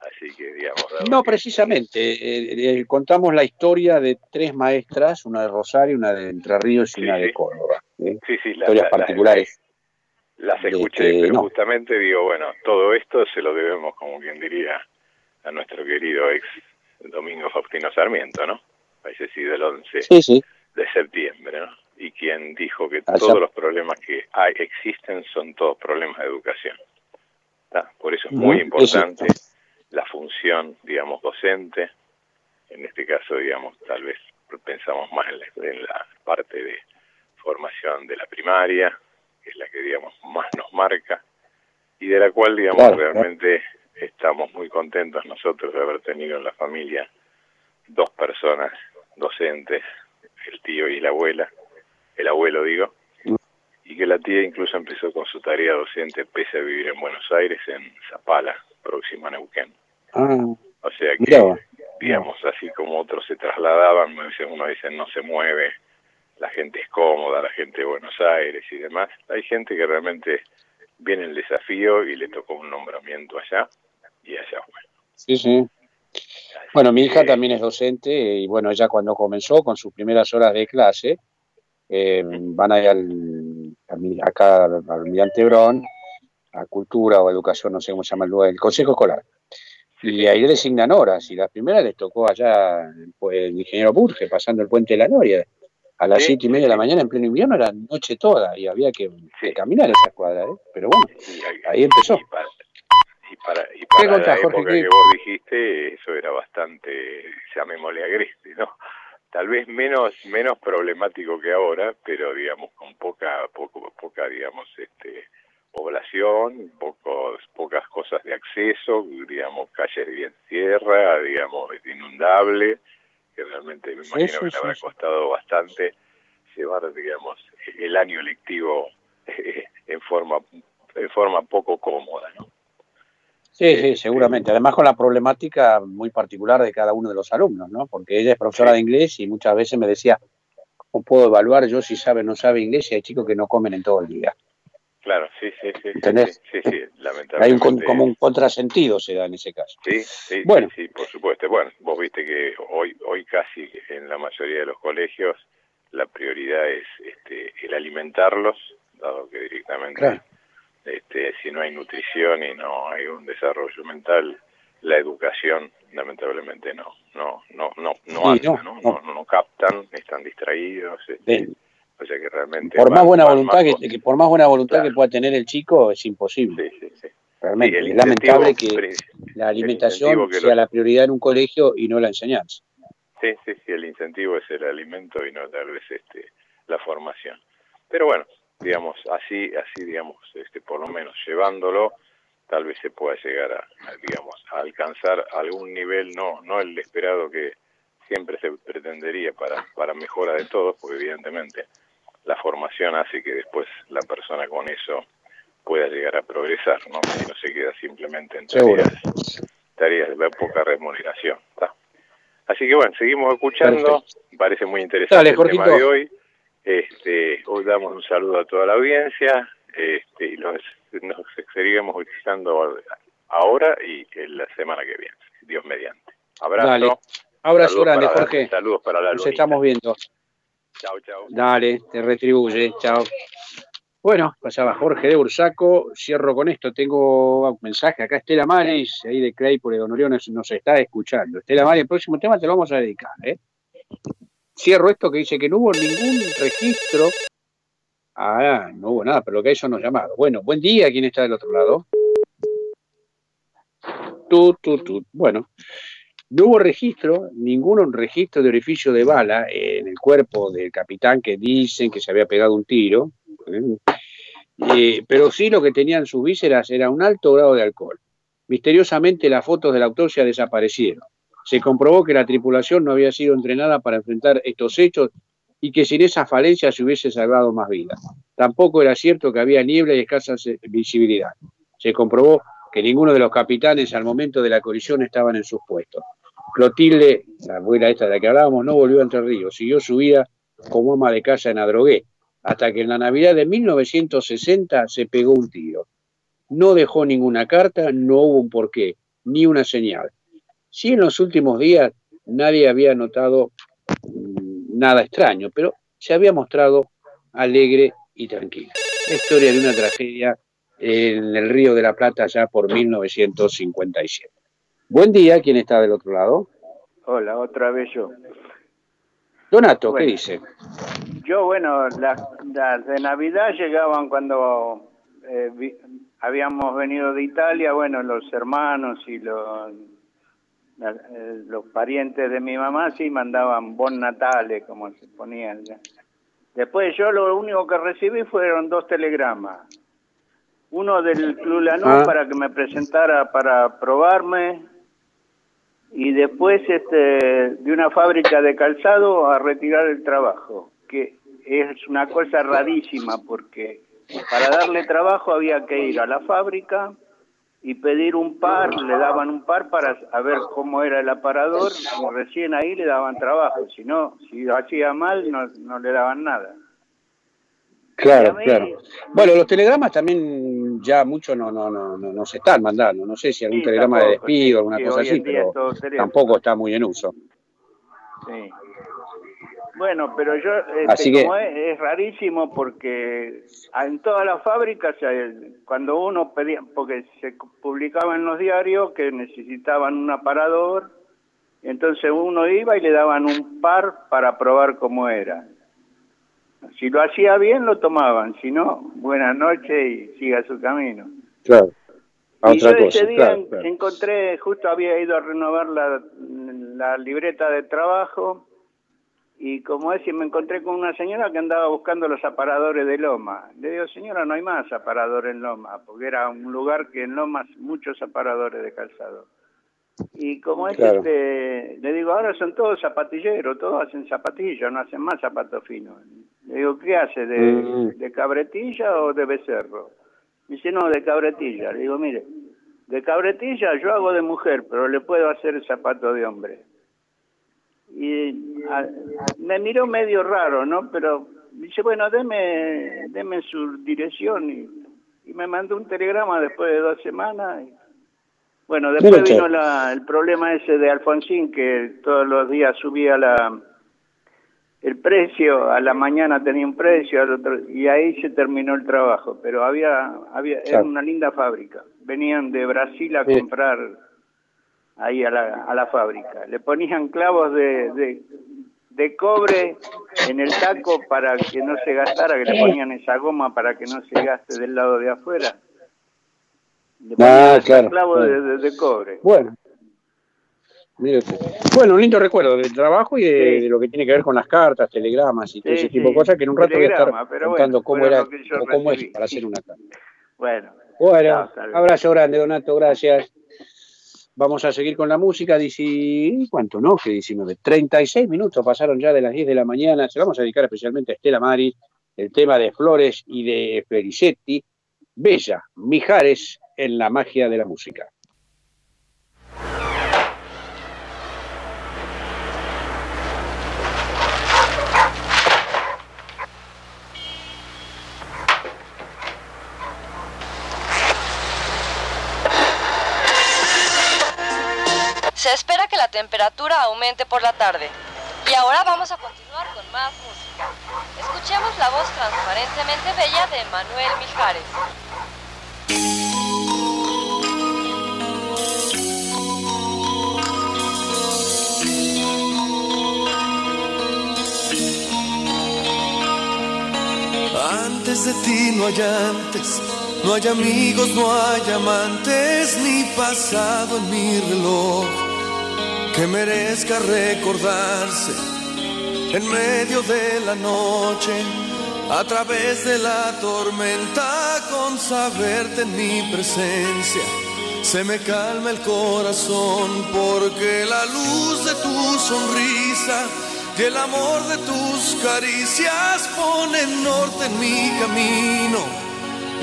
Así que, digamos, No, que- precisamente. eh, eh, contamos la historia de tres maestras, una de Rosario, una de Entre Ríos y una de Córdoba. ¿eh? Sí, sí, la- Historias la- la- particulares. Las escuché, este, pero no. justamente digo, bueno, todo esto se lo debemos, como quien diría, a nuestro querido ex Domingo Faustino Sarmiento, ¿no? Fallecido el 11 Sí, sí. de septiembre, ¿no? Y quien dijo que Allá- todos los problemas que hay, existen son todos problemas de educación. ¿Tá? Por eso es muy importante la función, digamos, docente. En este caso, digamos, tal vez pensamos más en la, en la parte de formación de la primaria, que es la que, digamos, más nos marca, y de la cual, digamos, Claro, claro. realmente estamos muy contentos nosotros de haber tenido en la familia dos personas docentes, el tío y la abuela, el abuelo digo, y que la tía incluso empezó con su tarea docente pese a vivir en Buenos Aires, en Zapala, próximo a Neuquén. Ah, O sea que, vos. digamos, así como otros se trasladaban, uno dice no se mueve, la gente es cómoda, la gente de Buenos Aires y demás. Hay gente que realmente viene el desafío y le tocó un nombramiento allá y allá fue. Sí, sí. Bueno, mi hija también es docente y bueno, ella cuando comenzó con sus primeras horas de clase, eh, van ahí al, al- acá al Almirante Brón, a Cultura o Educación, no sé cómo se llama el lugar, el Consejo Escolar. Y ahí designan horas, y la primera les tocó allá el, pu- el ingeniero Burge, pasando el puente de la Noria. A las Sí, siete y media de la mañana, en pleno invierno, era noche toda, y había que, que caminar esa cuadra, ¿eh? Pero bueno, ahí empezó. Y para, y para, y ¿Qué la contás, Jorge? época ¿Qué- que vos dijiste, eso era bastante, llamémosle agreste, ¿no? Tal vez menos menos problemático que ahora, pero digamos con poca poco, poca digamos este población, pocos pocas cosas de acceso, digamos calles bien tierra, digamos inundable, que realmente me imagino sí, que le habrá sí. costado bastante llevar digamos el año lectivo en forma en forma poco cómoda, ¿no? Sí, sí, seguramente. Además con la problemática muy particular de cada uno de los alumnos, ¿no? Porque ella es profesora de inglés y muchas veces me decía, ¿cómo puedo evaluar yo si sabe o no sabe inglés y hay chicos que no comen en todo el día? Claro, sí, sí, sí. ¿Entendés? Sí, sí, lamentablemente. Hay un, como un contrasentido se da en ese caso. Sí, sí, Bueno. sí, sí, por supuesto. Bueno, vos viste que hoy, hoy casi en la mayoría de los colegios la prioridad es este, el alimentarlos, dado que directamente Claro. Este, si no hay nutrición y no hay un desarrollo mental, la educación lamentablemente no no no no no Sí, anda, no, ¿no? No, no captan, están distraídos, este, o sea que realmente Por van- más buena van voluntad más que, que por más buena voluntad que pueda tener el chico es imposible. Realmente, Sí, el es lamentable que la alimentación que sea lo- la prioridad en un colegio y no la enseñanza. Sí, sí, sí, el incentivo es el alimento y no tal vez este la formación. Pero bueno, digamos, así, así digamos, este, por lo menos llevándolo, tal vez se pueda llegar a, a, digamos, a alcanzar algún nivel, no, no el esperado que siempre se pretendería para, para mejora de todos, porque evidentemente la formación hace que después la persona con eso pueda llegar a progresar, ¿no? Si no se queda simplemente en tareas, tareas de poca remuneración. ¿tá? Así que bueno, seguimos escuchando, parece muy interesante Dale, el tema de hoy. Este, hoy damos un saludo a toda la audiencia este, y los, nos seguiremos escuchando ahora y en la semana que viene, Dios mediante. Abrazo. Dale. Abrazo Saludos grande, para- Jorge. Saludos para la Nos lunita. estamos viendo. Chao, chao. Dale, te retribuye. Chao. Bueno, pasaba Jorge de Bursaco. Cierro con esto. Tengo un mensaje acá. Estela Maris, ahí de Claypole Don Orión, nos, nos está escuchando. Estela Maris, el próximo tema te lo vamos a dedicar. ¿eh? Cierro esto que dice que no hubo ningún registro. Ah, no hubo nada, pero lo que eso nos llamado. Bueno, buen día. ¿Quién está del otro lado? Tú, tú, tú. Bueno, no hubo registro, ningún registro de orificio de bala en el cuerpo del capitán que dicen que se había pegado un tiro, ¿eh? Eh, pero sí lo que tenían sus vísceras era un alto grado de alcohol. Misteriosamente las fotos de la autopsia desaparecieron. Se comprobó que la tripulación no había sido entrenada para enfrentar estos hechos y que sin esa falencia se hubiese salvado más vidas. Tampoco era cierto que había niebla y escasa visibilidad. Se comprobó que ninguno de los capitanes al momento de la colisión estaban en sus puestos. Clotilde, la abuela esta de la que hablábamos, no volvió a Entre Ríos, siguió su vida como ama de casa en Adrogué, hasta que en la Navidad de 1960 se pegó un tiro. No dejó ninguna carta, no hubo un porqué, ni una señal. Sí, en los últimos días nadie había notado mm, nada extraño, pero se había mostrado alegre y tranquila. La historia de una tragedia en el Río de la Plata ya por 1957. Buen día, ¿quién está del otro lado? Hola, otra vez yo. Donato, Bueno. ¿qué dice? Yo, bueno, las, las de Navidad llegaban cuando eh, vi- habíamos venido de Italia, bueno, los hermanos y los, la- eh, los parientes de mi mamá sí mandaban Bon Natale, como se ponían. Después yo lo único que recibí fueron dos telegramas. Uno del Club Lanús Ah. para que me presentara para probarme y después este de una fábrica de calzado a retirar el trabajo, que es una cosa rarísima porque para darle trabajo había que ir a la fábrica y pedir un par, le daban un par para a ver cómo era el aparador y recién ahí le daban trabajo, si no, si hacía mal no, no le daban nada. Claro, mí- claro. Bueno, los telegramas también ya muchos no, no, no, no, no se están mandando. No sé si algún Sí, telegrama de despido, alguna sí, cosa así, pero tampoco está muy en uso. Sí. Bueno, pero yo, este, Así que- como es, es rarísimo porque en todas las fábricas, eh, cuando uno pedía, porque se publicaba en los diarios que necesitaban un aparador, entonces uno iba y le daban un par para probar cómo era. Si lo hacía bien, lo tomaban, si no, buenas noches y siga su camino. Claro. A Y otra yo cosa, ese día claro, en- claro. encontré, justo había ido a renovar la, la libreta de trabajo y como es, y me encontré con una señora que andaba buscando los aparadores de Loma. Le digo, señora, no hay más aparadores en Loma, porque era un lugar que en Loma muchos aparadores de calzado. Y como es, Claro. este, le digo, ahora son todos zapatilleros, todos hacen zapatillas, no hacen más zapatos finos. Le digo, ¿qué hace? ¿De, Mm. de cabretilla o de becerro? Dice, no, de cabretilla. Le digo, mire, de cabretilla yo hago de mujer, pero le puedo hacer zapato de hombre. Y me miró medio raro, ¿no? Pero dice, bueno, deme, deme su dirección y, me mandó un telegrama después de dos semanas. bueno, después vino la, el problema ese de Alfonsín, que todos los días subía la el precio, a la mañana tenía un precio, al otro, y ahí se terminó el trabajo, pero había, había era una linda fábrica. Venían de Brasil a comprar ahí a la, a la fábrica. Le ponían clavos de, de, de, cobre en el taco para que no se gastara, que le ponían esa goma para que no se gaste del lado de afuera. Le ah, ponían clavos de, de, cobre. Bueno, bueno, un lindo recuerdo del trabajo y de, lo que tiene que ver con las cartas, telegramas y todo ese tipo de cosas que en un rato voy a estar contando cómo era o cómo es para hacer una carta. Bueno. Bueno, abrazo grande, Donato, gracias. Vamos a seguir con la música. Dici, ¿Cuánto no? Que 19. 36 minutos pasaron ya de las 10 de la mañana. Se vamos a dedicar especialmente a Estela Maris, el tema de Flores y de Felicetti. Bella, Mijares en la magia de la música. Se espera que la temperatura aumente por la tarde. Y ahora vamos a continuar con más música. Escuchemos la voz transparentemente bella de Manuel Mijares. Antes de ti no hay antes, no hay amigos, no hay amantes, ni pasado en mi reloj que merezca recordarse en medio de la noche, a través de la tormenta, con saberte en mi presencia. Se me calma el corazón porque la luz de tu sonrisa y el amor de tus caricias ponen norte en mi camino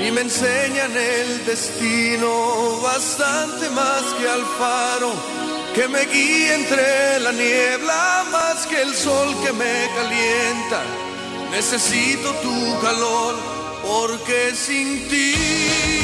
y me enseñan el destino bastante más que al faro que me guíe entre la niebla más que el sol que me calienta. Necesito tu calor porque sin ti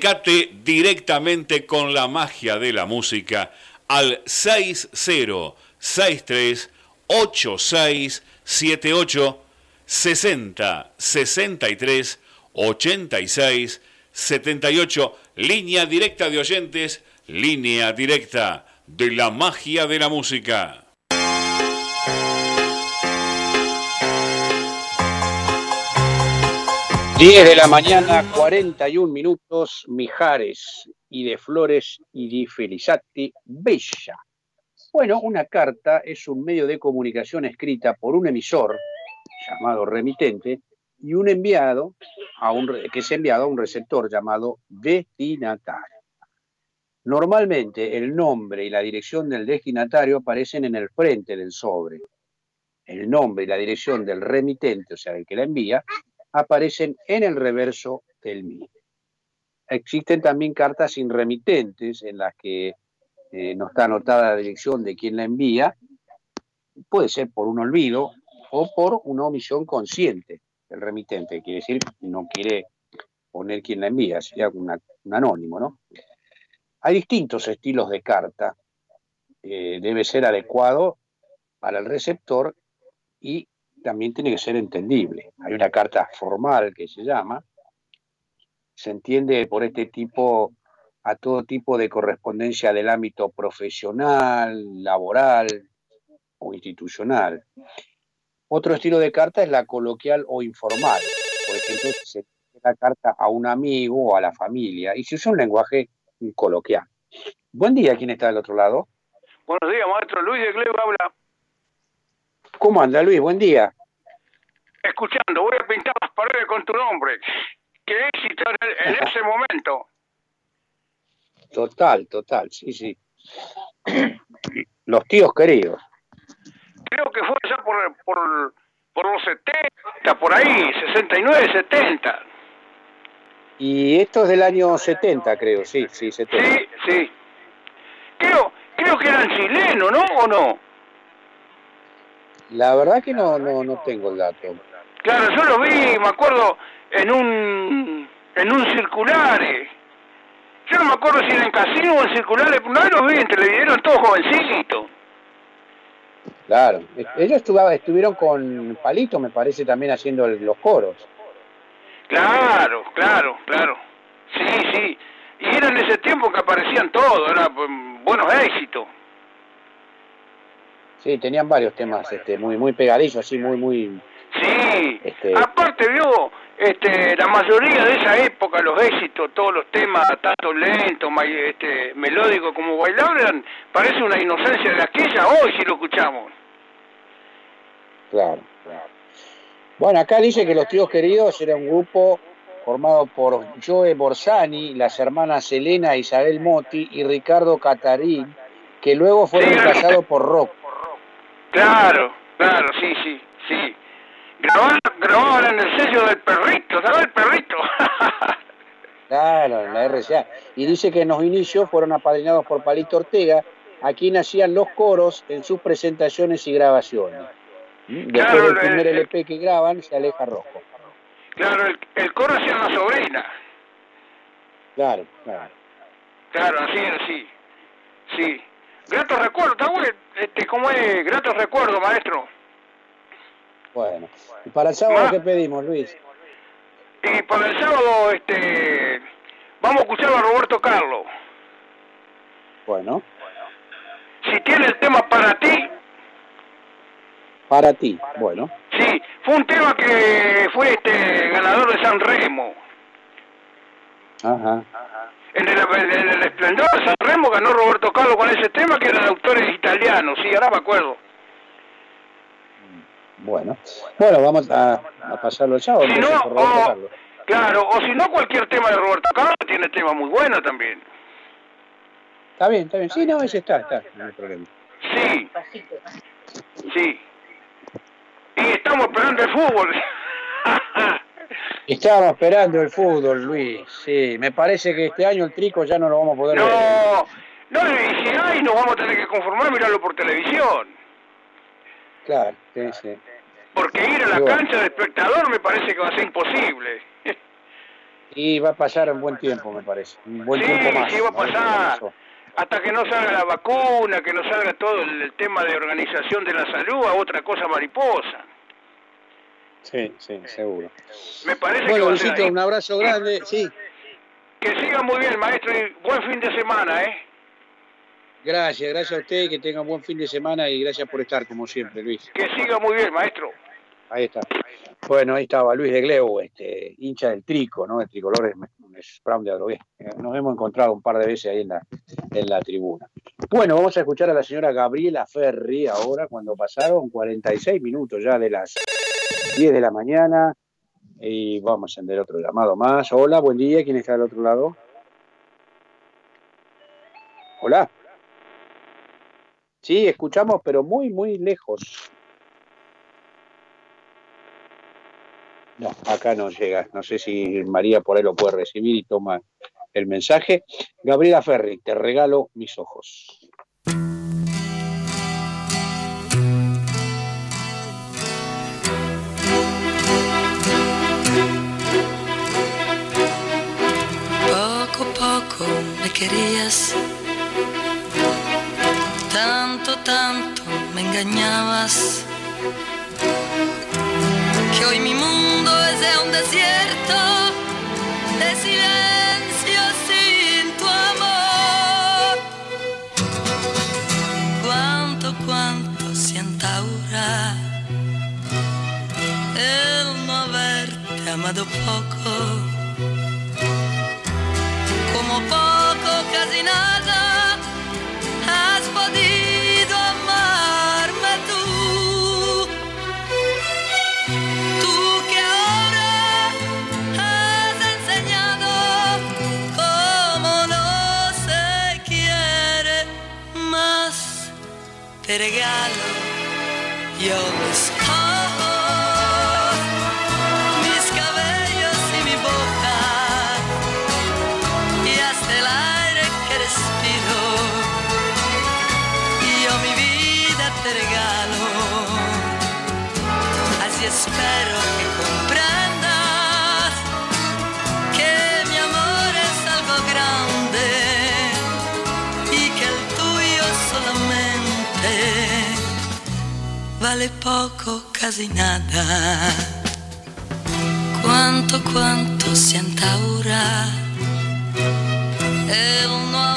Comunicate directamente con la magia de la música al 6063 8678 60 63 86 78 línea directa de oyentes, línea directa de la magia de la música. 10 de la mañana, 41 minutos, Mijares y de Flores y di Felizati, Bella. Bueno, una carta es un medio de comunicación escrita por un emisor llamado remitente y un enviado a un, que es enviado a un receptor llamado destinatario. Normalmente el nombre y la dirección del destinatario aparecen en el frente del sobre. El nombre y la dirección del remitente, o sea, el que la envía, aparecen en el reverso del mismo. Existen también cartas sin remitentes en las que eh, no está anotada la dirección de quien la envía, puede ser por un olvido o por una omisión consciente del remitente, quiere decir no quiere poner quien la envía, sería un anónimo, ¿no? Hay distintos estilos de carta, eh, debe ser adecuado para el receptor y también tiene que ser entendible. Hay una carta formal que se llama, se entiende por este tipo a todo tipo de correspondencia del ámbito profesional, laboral o institucional. Otro estilo de carta es la coloquial o informal. Por ejemplo, se la carta a un amigo o a la familia y se usa un lenguaje coloquial. Buen día, ¿quién está del otro lado? Buenos días, maestro. Luis de Gleu habla. ¿Cómo anda, Luis? Buen día. Escuchando, voy a pintar las paredes con tu nombre. Qué éxito en, ese momento. Total, total, sí, sí. Los tíos queridos. Creo que fue ya por, por, por los 70, por ahí, 69, 70. Y esto es del año 70, creo, sí, sí, 70. Sí, sí. Creo, creo que eran chilenos, ¿no? ¿O no? La verdad que no, no, no tengo el dato. Claro, yo lo vi, me acuerdo, en un, en un circular. Eh. Yo no me acuerdo si era en casino o en circulares, no lo vi en televisión, todos jovencitos. Claro, ellos estuvieron con Palito, me parece, también haciendo los coros. Claro, claro, claro. Sí, sí. Y era en ese tiempo que aparecían todos, eran pues, buenos éxitos. Sí, tenían varios temas este, muy muy pegadizos, así muy muy Sí, este, aparte vio, este, la mayoría de esa época, los éxitos, todos los temas, tanto lentos, este, melódicos como bailables, parece una inocencia de aquella, hoy si lo escuchamos. Claro, claro. Bueno, acá dice que Los Tíos Queridos era un grupo formado por Joe Borsani, las hermanas Elena Isabel Motti y Ricardo Catarín, que luego fueron casados por Rock. Claro, claro, sí, sí, sí. Grababan, en el sello del perrito, ¿sabes el perrito? claro, en la RCA. Y dice que en los inicios fueron apadrinados por Palito Ortega, a quien hacían los coros en sus presentaciones y grabaciones. ¿Mm? Después del primer LP que graban, se aleja rojo. Claro, el, coro hacía la sobrina. Claro, claro. Claro, así era, sí. Grato recuerdo, está bueno, este, ¿cómo es? Grato recuerdo, maestro. Bueno, ¿y para el sábado qué pedimos, Luis? Y para el sábado, este, vamos a escuchar a Roberto Carlos. Bueno. Si tiene el tema para ti. Para ti, bueno. Sí, fue un tema que fue este ganador de San Remo. Ajá. En el, en el esplendor de San Remo ganó Roberto Carlos con ese tema que eran autores italianos, sí, ahora me acuerdo. Bueno, bueno, vamos a, pasarlo ya. Si no, claro, o si no, cualquier tema de Roberto Carlos tiene tema muy bueno también. Está bien, está bien. Sí, no, ese está, está, no hay problema. Sí, sí. Y estamos esperando el fútbol. Estamos esperando el fútbol, Luis. Sí, me parece que este año el trico ya no lo vamos a poder no, ver. No, y si hay, nos vamos a tener que conformar mirarlo por televisión. Claro, sí, sí. Porque ir a la cancha de espectador me parece que va a ser imposible. Y va a pasar un buen tiempo, me parece. Un buen tiempo más. Sí, va a pasar. Hasta que no salga la vacuna, que no salga todo el, tema de organización de la salud, a otra cosa mariposa. Sí, sí, seguro. Me parece bueno, que Luisito, un abrazo grande, sí. Que siga muy bien, maestro, y buen fin de semana, ¿eh? Gracias, gracias a usted, que tenga un buen fin de semana y gracias por estar, como siempre, Luis. Que siga muy bien, maestro. Ahí está. Bueno, ahí estaba Luis de Gleu, este, hincha del Trico, ¿no? El tricolor es, Brown de Adrogué. Nos hemos encontrado un par de veces ahí en la, en la tribuna. Bueno, vamos a escuchar a la señora Gabriela Ferri ahora, cuando pasaron 46 minutos ya de las 10 de la mañana. Y vamos a encender otro llamado más. Hola, buen día. ¿Quién está del otro lado? Hola. Sí, escuchamos, pero muy, muy lejos. No, acá no llega. No sé si María por ahí lo puede recibir y toma el mensaje. Gabriela Ferri, te regalo mis ojos. Querías. Tanto, tanto me engañabas que hoy mi mundo es un desierto de silencio sin tu amor. Cuánto, cuánto siento ahora el no haberte amado poco, como casi nada has podido amarme tú. Tú que ahora has enseñado cómo no se quiere más. Te regalo yo Así espero que comprendas que mi amor es algo grande y que el tuyo solamente vale poco, casi nada. Cuánto, cuánto siento ahora el no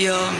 yo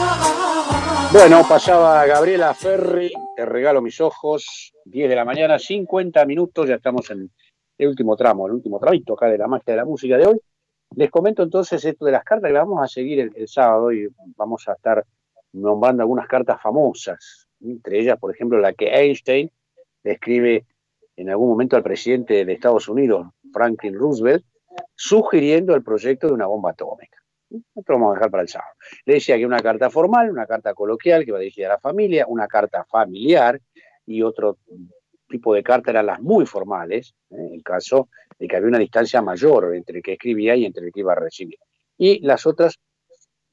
Bueno, pasaba Gabriela Ferri, te regalo mis ojos, 10 de la mañana, 50 minutos, ya estamos en el último tramo, el último tramito acá de la magia de la música de hoy. Les comento entonces esto de las cartas que vamos a seguir el, el sábado y vamos a estar nombrando algunas cartas famosas, entre ellas, por ejemplo, la que Einstein le escribe en algún momento al presidente de Estados Unidos, Franklin Roosevelt, sugiriendo el proyecto de una bomba atómica. Esto lo vamos a dejar para el sábado. Le decía que una carta formal, una carta coloquial que va dirigida a la familia, una carta familiar y otro tipo de carta eran las muy formales, ¿eh? el caso de que había una distancia mayor entre el que escribía y entre el que iba a recibir. Y las otras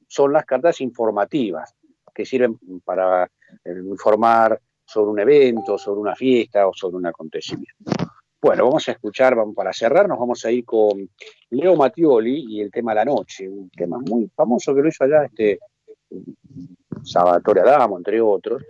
son las cartas informativas, que sirven para eh, informar sobre un evento, sobre una fiesta o sobre un acontecimiento. Bueno, vamos a escuchar, para cerrar, nos vamos a ir con Leo Mattioli y el tema La Noche, un tema muy famoso que lo hizo allá este Salvatore Adamo, entre otros,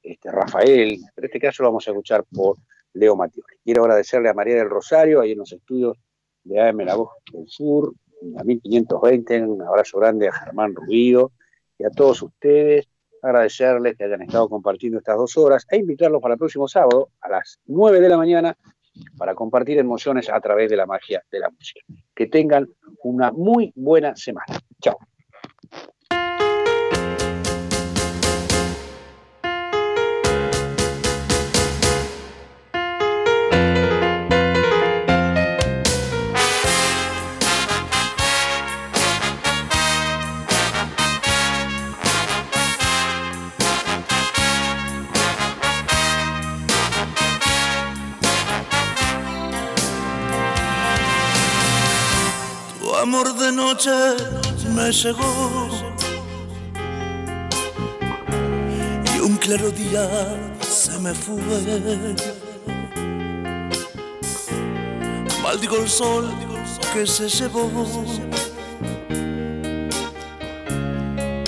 este, Rafael, pero este caso lo vamos a escuchar por Leo Mattioli. Quiero agradecerle a María del Rosario, ahí en los estudios de AM La Voz del Sur, a 1520, un abrazo grande a Germán Ruido y a todos ustedes agradecerles que hayan estado compartiendo estas dos horas e invitarlos para el próximo sábado a las 9 de la mañana para compartir emociones a través de la magia de la música. Que tengan una muy buena semana. Llegó y un claro día se me fue. Maldigo el sol que se llevó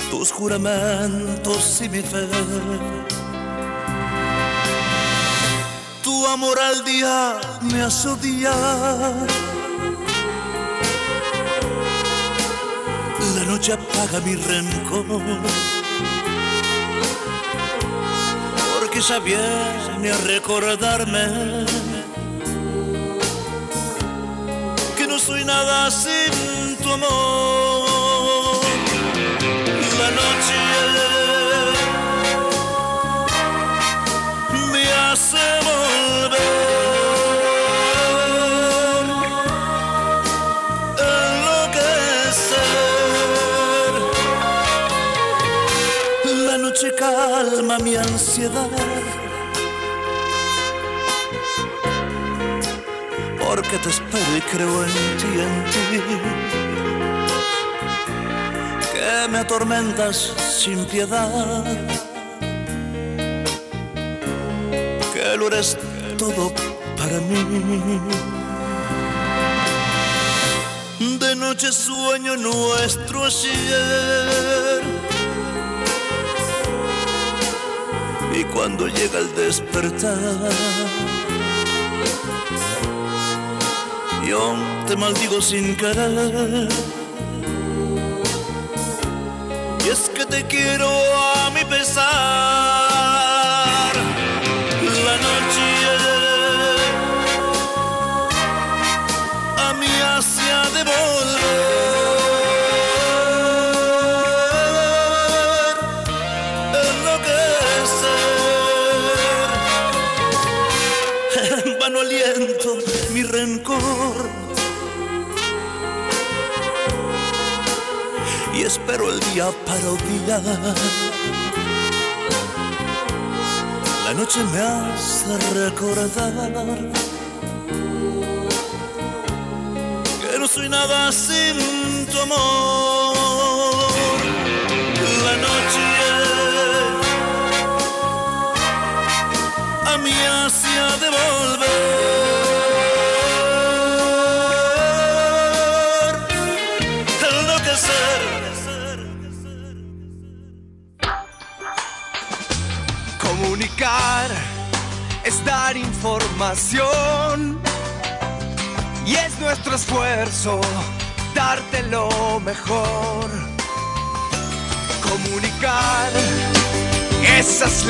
tus juramentos y mi fe. Tu amor al día me hace noche apaga mi rencor. Porque ya viene a recordarme que no soy nada sin tu amor. Mi ansiedad. Porque te espero y creo en ti, en ti. Que me atormentas sin piedad. Que lo eres todo para mí. De noche sueño nuestro ayer cuando llega el despertar, yo te maldigo sin querer. Y es que te quiero a mi pesar. Día para odiar. La noche me hace recordar que no soy nada sin tu amor. La noche a mí hacia de dar información y es nuestro esfuerzo darte lo mejor. Comunicar, esa es la